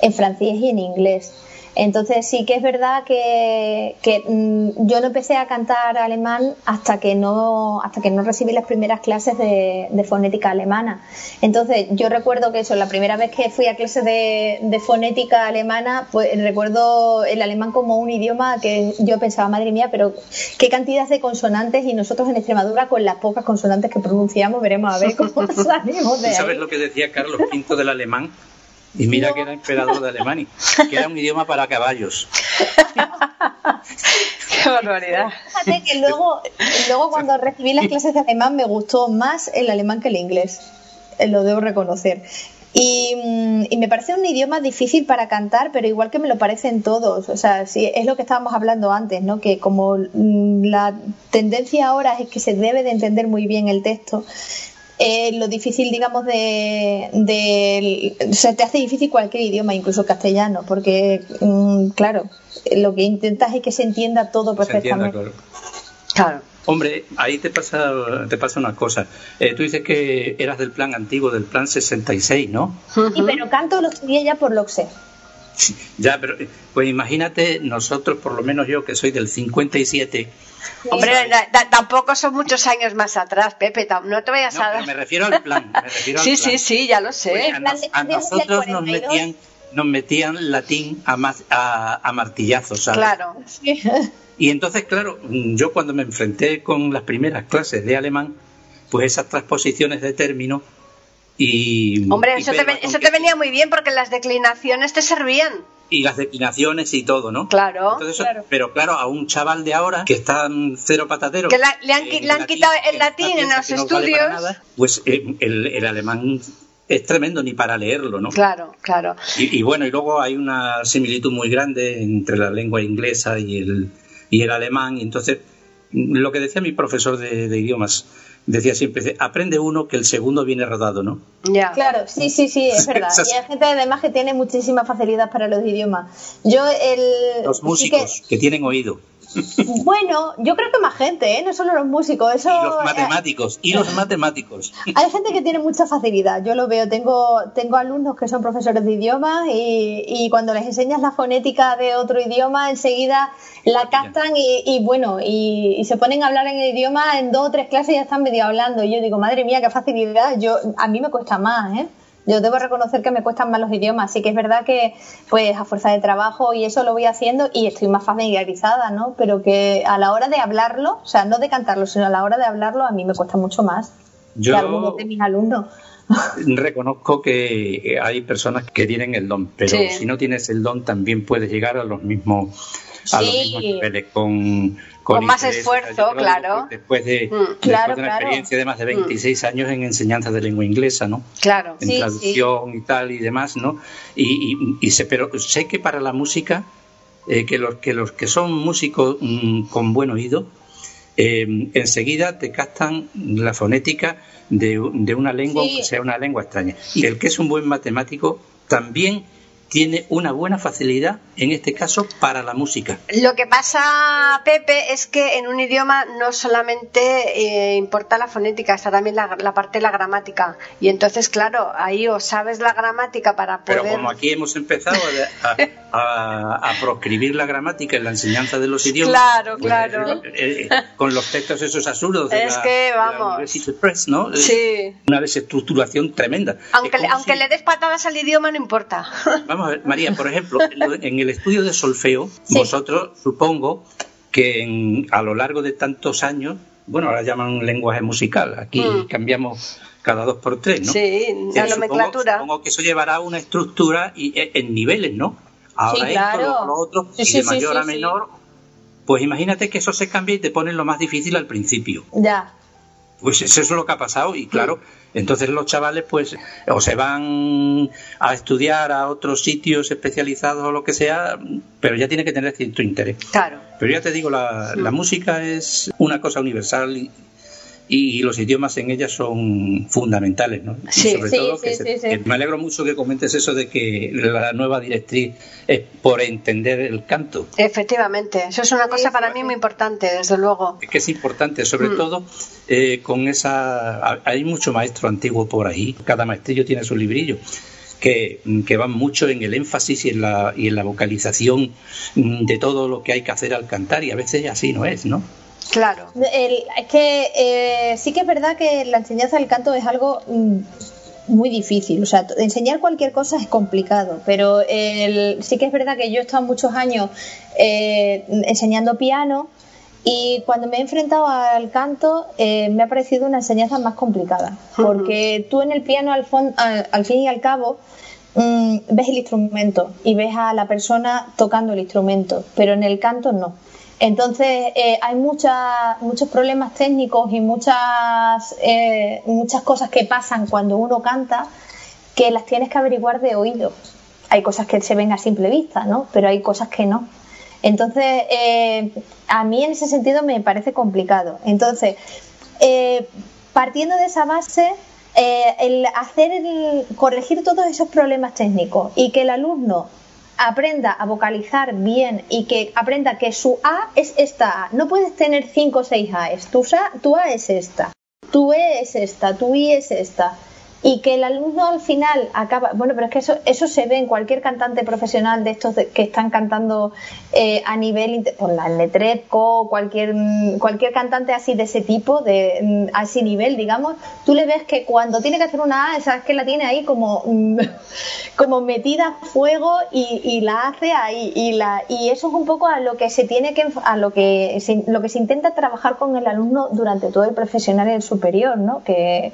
en francés y en inglés. Entonces sí que es verdad que, mm, yo no empecé a cantar alemán hasta que no, hasta que no recibí las primeras clases de, fonética alemana. Entonces yo recuerdo que eso, la primera vez que fui a clases de, fonética alemana, pues recuerdo el alemán como un idioma que yo pensaba, madre mía, pero qué cantidad de consonantes y nosotros en Extremadura con las pocas consonantes que pronunciamos veremos a ver cómo salimos de ahí. ¿Sabes lo que decía Carlos V del alemán? Y mira que era emperador de Alemania, que era un idioma para caballos. Qué barbaridad. Fíjate que luego, luego cuando recibí las clases de alemán me gustó más el alemán que el inglés. Eh, lo debo reconocer. Y, mm, y, me parece un idioma difícil para cantar, pero igual que me lo parecen todos. O sea, sí, es lo que estábamos hablando antes, ¿no? Que como mm, la tendencia ahora es que se debe de entender muy bien el texto, eh, lo difícil, digamos, de, de, Se te hace difícil cualquier idioma, incluso castellano, porque, mm, claro, lo que intentas es que se entienda todo perfectamente. claro. Hombre, ahí te pasa, te pasa una cosa. Eh, tú dices que eras del plan antiguo, del plan 66, ¿no? Sí, pero canto lo estudié ya por lo que sé. Ya, pero pues imagínate nosotros, por lo menos yo que soy del 57. Hombre, tampoco son muchos años más atrás, Pepe, no te vayas a dar. me refiero al plan. sí, sí, sí, ya lo sé. Pues a, nosotros nos metían, nos metían latín a, a, martillazos, ¿sabes? Claro. Y entonces, claro, yo cuando me enfrenté con las primeras clases de alemán, pues esas transposiciones de términos y, Hombre, eso, te, venía muy bien porque las declinaciones te servían. Y las declinaciones y todo, ¿no? Claro, Pero claro, a un chaval de ahora que está cero patatero. Que le han, quitado el latín en los estudios. pues eh, el, alemán es tremendo ni para leerlo, ¿no? Claro, claro. Y, bueno, y luego hay una similitud muy grande entre la lengua inglesa y el, y el alemán. Y entonces, lo que decía mi profesor de idiomas, decía siempre, aprende uno que el segundo viene rodado, ¿no? Ya. Claro, sí, sí, sí, es verdad. y hay gente además que tiene muchísima facilidad para los idiomas. Yo el los músicos que... tienen oído. Bueno, yo creo que más gente, ¿eh? no solo los músicos. Eso, y los matemáticos, y los matemáticos. Hay gente que tiene mucha facilidad, yo lo veo. Tengo, tengo alumnos que son profesores de idiomas y, y cuando les enseñas la fonética de otro idioma, enseguida la captan y, y bueno, y, y, se ponen a hablar en el idioma en dos o tres clases y ya están medio hablando. Y yo digo, madre mía, qué facilidad. Yo, a mí me cuesta más, ¿eh? Yo debo reconocer que me cuestan más los idiomas, así que es verdad que pues a fuerza de trabajo y eso lo voy haciendo y estoy más familiarizada, ¿no? Pero que a la hora de hablarlo, o sea, no de cantarlo, sino a la hora de hablarlo a mí me cuesta mucho más Yo... que algunos de mis alumnos. Reconozco que hay personas que tienen el don, pero sí. si no tienes el don también puedes llegar a los mismos a sí. los mismos niveles con, con, con más esfuerzo, claro. Después de, Mm, después claro, de una claro. experiencia de más de 26 años en enseñanza de lengua inglesa, ¿no? Claro. En Sí, traducción y tal y demás, ¿no? Y, y, y sé, pero sé que para la música, eh, que, los, que los que son músicos mm, con buen oído, eh, enseguida te captan la fonética de, de una lengua, Sí. aunque sea una lengua extraña. Y el que es un buen matemático también tiene una buena facilidad, en este caso, para la música. Lo que pasa, Pepe, es que en un idioma no solamente eh, importa la fonética, está también la, la, parte de la gramática. Y entonces, claro, ahí o sabes la gramática para poder... Pero como aquí hemos empezado a, a, a, a proscribir la gramática en la enseñanza de los idiomas, Claro, pues, claro. eh, eh, con los textos esos absurdos de Es la, que, de la vamos. Press, ¿no? Sí. Una desestructuración tremenda. Aunque, le, aunque si- le des patadas al idioma, no importa. Vamos a ver, María, por ejemplo, en lo- el estudio de solfeo, Sí. vosotros supongo que en- a lo largo de tantos años, bueno, ahora llaman lenguaje musical, aquí Mm. cambiamos cada dos por tres, ¿no? Sí, Eh, la supongo- nomenclatura. Supongo, que eso llevará una estructura y, eh, en niveles, ¿no? Ahora Sí, esto, claro. luego lo otro, Sí, y de mayor a menor. Pues imagínate que eso se cambia y te ponen lo más difícil al principio. Ya. Pues eso es lo que ha pasado y claro, entonces los chavales pues o se van a estudiar a otros sitios especializados o lo que sea, pero ya tiene que tener cierto interés. Claro. Pero ya te digo, la, la música es una cosa universal y, y los idiomas en ella son fundamentales, ¿no? Y Sí, sobre sí, todo sí, que, se- me alegro mucho que comentes eso de que la nueva directriz es por entender el canto. Efectivamente. Eso es una cosa para mí muy importante, desde luego. Es que es importante, sobre Mm. todo eh, con esa. Hay mucho maestro antiguo por ahí, cada maestrillo tiene su librillo. Que, que van mucho en el énfasis y en, la, y en la vocalización mm, de todo lo que hay que hacer al cantar, y a veces así no es, ¿no? Claro. El- es que eh, sí que es verdad que la enseñanza del canto es algo mm, muy difícil. O sea, enseñar cualquier cosa es complicado, pero el- sí que es verdad que yo he estado muchos años eh, enseñando piano y cuando me he enfrentado al canto eh, me ha parecido una enseñanza más complicada, porque tú en el piano al, fon- al, al fin y al cabo mm, ves el instrumento y ves a la persona tocando el instrumento, pero en el canto no. Entonces eh, hay muchos problemas técnicos y muchas, eh, muchas cosas que pasan cuando uno canta que las tienes que averiguar de oído. Hay cosas que se ven a simple vista, ¿no? Pero hay cosas que no. Entonces, eh, a mí en ese sentido me parece complicado. Entonces, eh, partiendo de esa base, el hacer el, corregir todos esos problemas técnicos y que el alumno aprenda a vocalizar bien y que aprenda que su A es esta A. No puedes tener cinco o seis A's. Tu tu A es esta, tu E es esta, tu I es esta. Y que el alumno al final acaba. Bueno, pero es que eso, eso se ve en cualquier cantante profesional de estos que están cantando eh, a nivel. Por la Letretco, cualquier, mm, cualquier cantante así de ese tipo, de mm, a ese nivel, digamos. Tú le ves que cuando tiene que hacer una A, sabes que la tiene ahí como, mm, como metida a fuego y, y la hace ahí. Y, la, y eso es un poco a lo que se tiene que. a lo que se, lo que se intenta trabajar con el alumno durante todo el profesional y el superior, ¿no? Que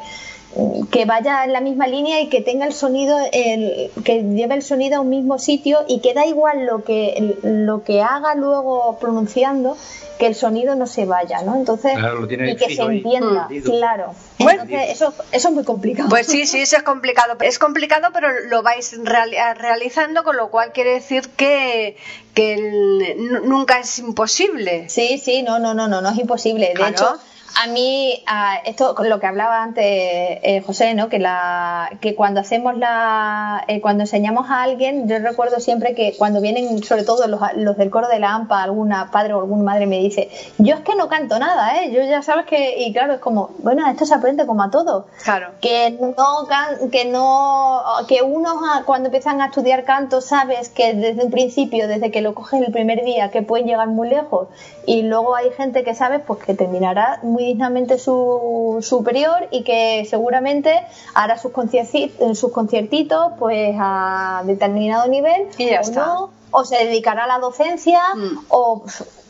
que vaya en la misma línea y que tenga el sonido, el, que lleve el sonido a un mismo sitio y que da igual lo que, lo que haga luego pronunciando, que el sonido no se vaya, ¿no? Entonces, Claro, lo tiene y que se fijo ahí, entienda, hundido. claro. Bueno. Entonces, eso, eso es muy complicado. Pues sí, sí, eso es complicado. Es complicado, pero lo vais real- realizando, con lo cual quiere decir que, que el- nunca es imposible. Sí, sí, no, no, no, no, no es imposible. De Claro. hecho, A mí, esto con lo que hablaba antes eh, José, ¿no? Que, la, que cuando hacemos la, eh, cuando enseñamos a alguien, yo recuerdo siempre que cuando vienen, sobre todo los, los, del coro de la AMPA, alguna padre o alguna madre me dice, yo es que no canto nada, ¿eh? Yo ya sabes que, y claro, es como, bueno, esto se aprende como a todo. Claro. Que no, que no, que uno cuando empiezan a estudiar canto sabes que desde un principio, desde que lo coges el primer día, que pueden llegar muy lejos, y luego hay gente que sabe, pues que terminará muy dignamente su superior y que seguramente hará sus, sus conciertitos pues a determinado nivel o o se dedicará a la docencia mm. o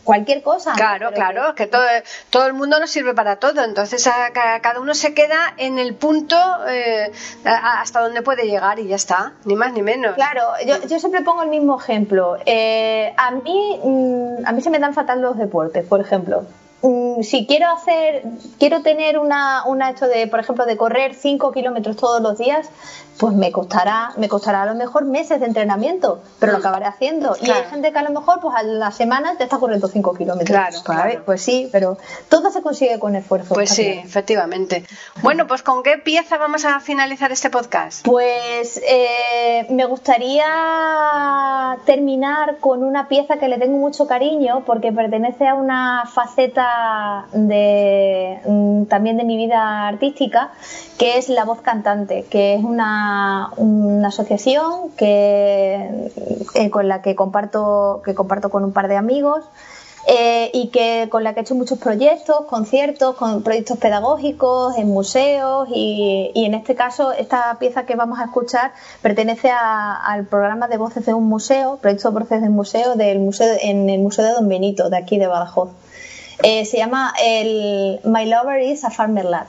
cualquier cosa. Claro, claro, que todo, todo el mundo nos sirve para todo, entonces cada uno se queda en el punto eh, hasta donde puede llegar y ya está, ni más ni menos. Claro, yo, yo siempre pongo el mismo ejemplo. Eh, a mí mm, a mí se me dan fatal los deportes, por ejemplo. Mm, si quiero hacer, quiero tener una, una esto de, por ejemplo, de correr 5 kilómetros todos los días, pues me costará, me costará a lo mejor meses de entrenamiento, pero lo mm. acabaré haciendo. Y hay gente que a lo mejor, pues a la semana te está corriendo 5 kilómetros. Claro, claro, Pues sí, pero todo se consigue con esfuerzo. Pues sí, efectivamente. Bueno, pues ¿con qué pieza vamos a finalizar este podcast? Pues eh, me gustaría terminar con una pieza que le tengo mucho cariño porque pertenece a una faceta de mm, también de mi vida artística, que es la voz cantante, que es una una, asociación que, eh, con la que comparto, que comparto con un par de amigos. Eh, y que con la que he hecho muchos proyectos, conciertos, con proyectos pedagógicos, en museos y, en este caso esta pieza que vamos a escuchar pertenece al programa de voces de un museo, proyecto voces de un museo del museo en el museo de Don Benito de aquí de Badajoz. Eh, se llama el My Lover is a Farmer Lad.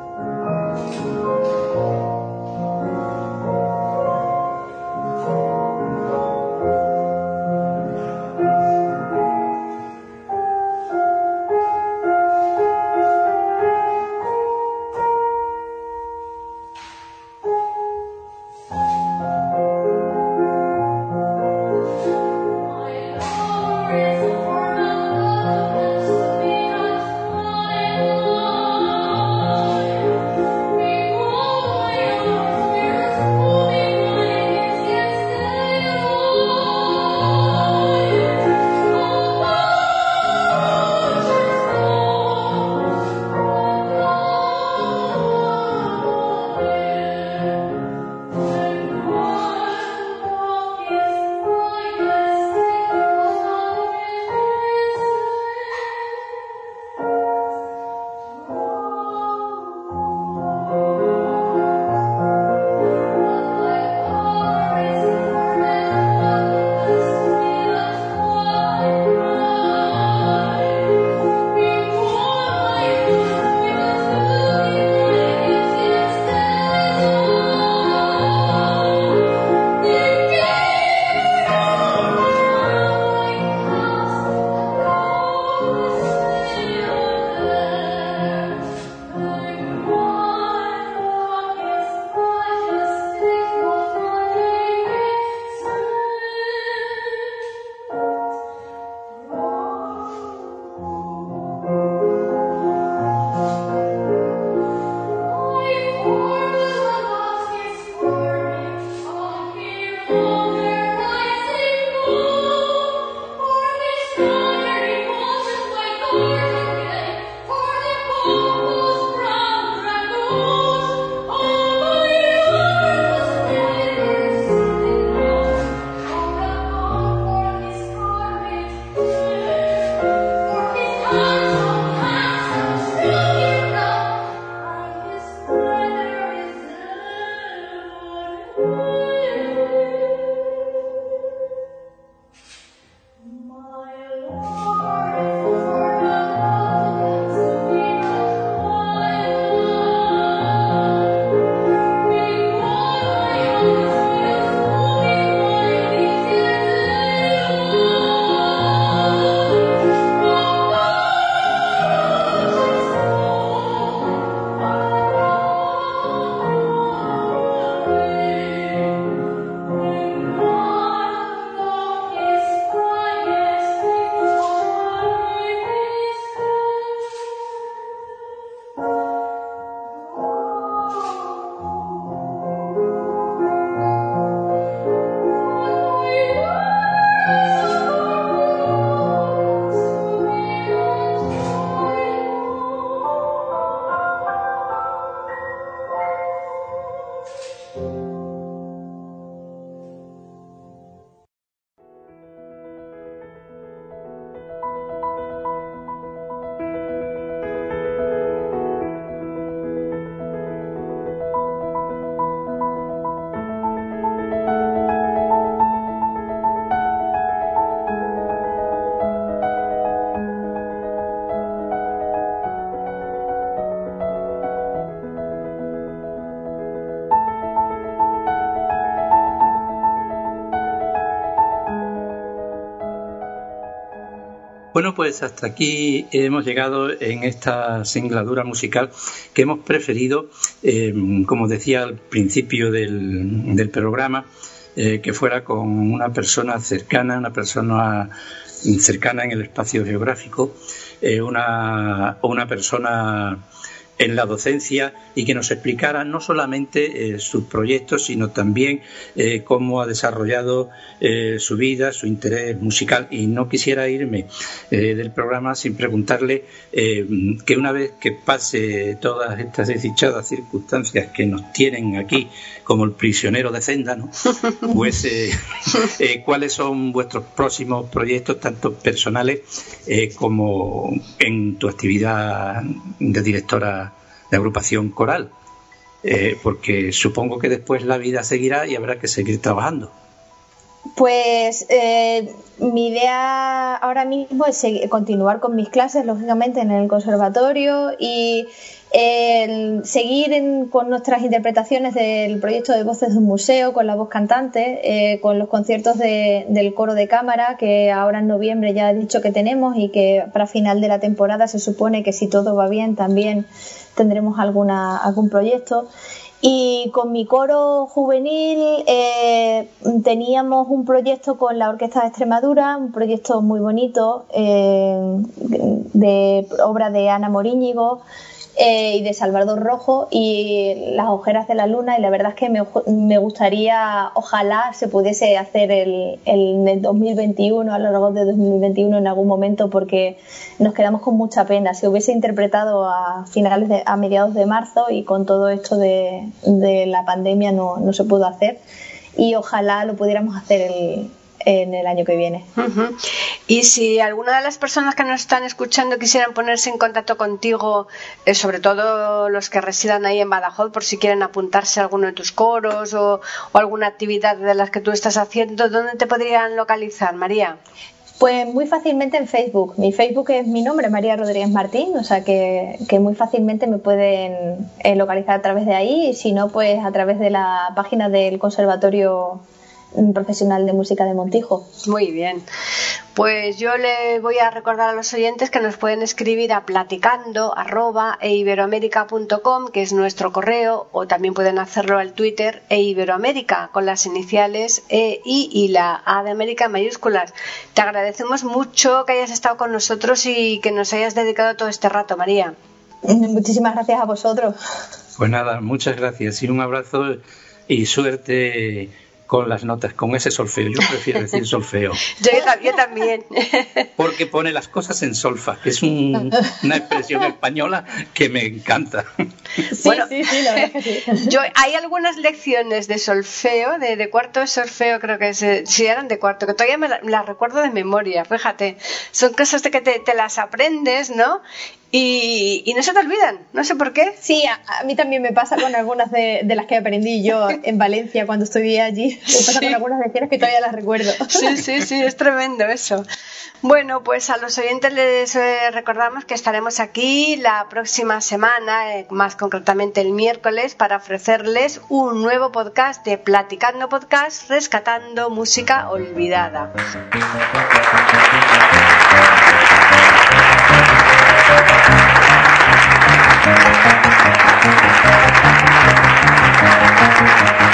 Bueno, pues hasta aquí hemos llegado en esta singladura musical que hemos preferido, eh, como decía al principio del, programa, eh, que fuera con una persona cercana, una persona cercana en el espacio geográfico, eh, una, una persona en la docencia y que nos explicara no solamente eh, sus proyectos, sino también eh, cómo ha desarrollado eh, su vida, su interés musical. Y no quisiera irme del programa sin preguntarle que una vez que pase todas estas desdichadas circunstancias que nos tienen aquí como el prisionero de Zenda, pues cuáles son vuestros próximos proyectos, tanto personales como en tu actividad de directora de agrupación coral, eh, porque supongo que después la vida seguirá y habrá que seguir trabajando. Pues eh, mi idea ahora mismo es continuar con mis clases, lógicamente, en el conservatorio y seguir con nuestras interpretaciones del proyecto de Voces de un Museo, con la voz cantante, eh, con los conciertos del coro de cámara, que ahora en noviembre ya he dicho que tenemos y que para final de la temporada se supone que si todo va bien también tendremos alguna, algún proyecto. Y con mi coro juvenil eh, teníamos un proyecto con la Orquesta de Extremadura, un proyecto muy bonito eh, de obra de Ana Moríñigo, eh, y de Salvador Rojo y Las ojeras de la luna y la verdad es que me, gustaría, ojalá se pudiese hacer el, el, 2021, a lo largo de 2021 en algún momento porque nos quedamos con mucha pena. Se hubiese interpretado a finales de, a mediados de marzo y con todo esto de, de la pandemia no, no se pudo hacer y ojalá lo pudiéramos hacer el, en el año que viene. Y si alguna de las personas que nos están escuchando quisieran ponerse en contacto contigo, eh, sobre todo los que residan ahí en Badajoz, por si quieren apuntarse a alguno de tus coros o, alguna actividad de las que tú estás haciendo, ¿dónde te podrían localizar, María? Pues muy fácilmente en Facebook. Mi Facebook es mi nombre, María Rodríguez Martín, o sea que, muy fácilmente me pueden eh, localizar a través de ahí, y si no, pues a través de la página del Conservatorio profesional de música de Montijo. Muy bien. Pues yo le voy a recordar a los oyentes que nos pueden escribir a platicando arroba, e que es nuestro correo, o también pueden hacerlo al Twitter e Iberoamérica con las iniciales E, I y la A de América en mayúsculas. Te agradecemos mucho que hayas estado con nosotros y que nos hayas dedicado todo este rato, María. Muchísimas gracias a vosotros. Pues nada, muchas gracias y un abrazo y suerte con las notas, con ese solfeo. Yo prefiero decir solfeo. yo, también. Porque pone las cosas en solfa, que es una expresión española que me encanta. Sí, sí, sí, la verdad que sí. Yo, hay algunas lecciones de solfeo, de, cuarto de solfeo, creo que si eran de cuarto, que todavía me las recuerdo de memoria, fíjate. Son cosas de que te, te las aprendes, ¿no? Y, no se te olvidan, no sé por qué. Sí, a, mí también me pasa con algunas de, las que aprendí yo en Valencia cuando estuve allí. Me pasa con algunas lecciones que todavía las recuerdo. Sí, sí, sí, es tremendo eso. Bueno, pues a los oyentes les eh, recordamos que estaremos aquí la próxima semana, eh, más concretamente el miércoles, para ofrecerles un nuevo podcast de Platicando Podcast, rescatando música olvidada.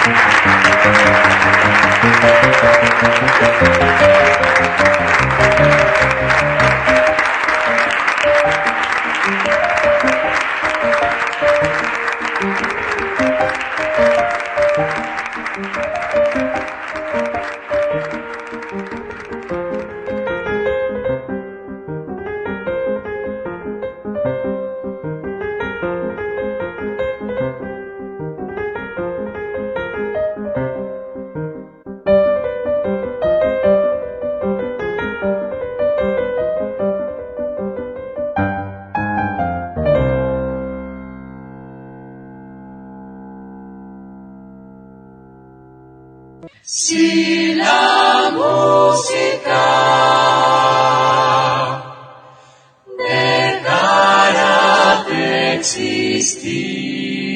Thank you. Existir,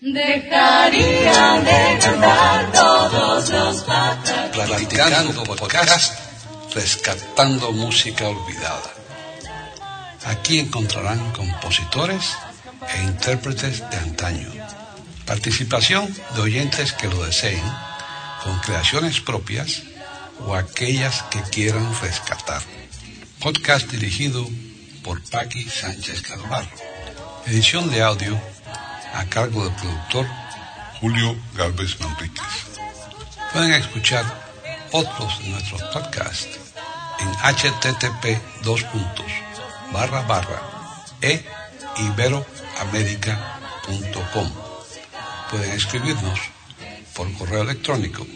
dejaría de cantar todos los pájaros. Platicando podcast, rescatando música olvidada. Aquí encontrarán compositores e intérpretes de antaño. Participación de oyentes que lo deseen, con creaciones propias o aquellas que quieran rescatar. Podcast dirigido por Paqui Sánchez Calvarro. Edición de audio a cargo del productor Julio Galvez Manríquez. Pueden escuchar otros de nuestros podcasts en http dos barra barra e iberoamerica.com. Pueden escribirnos por correo electrónico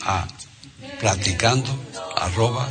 a platicando arroba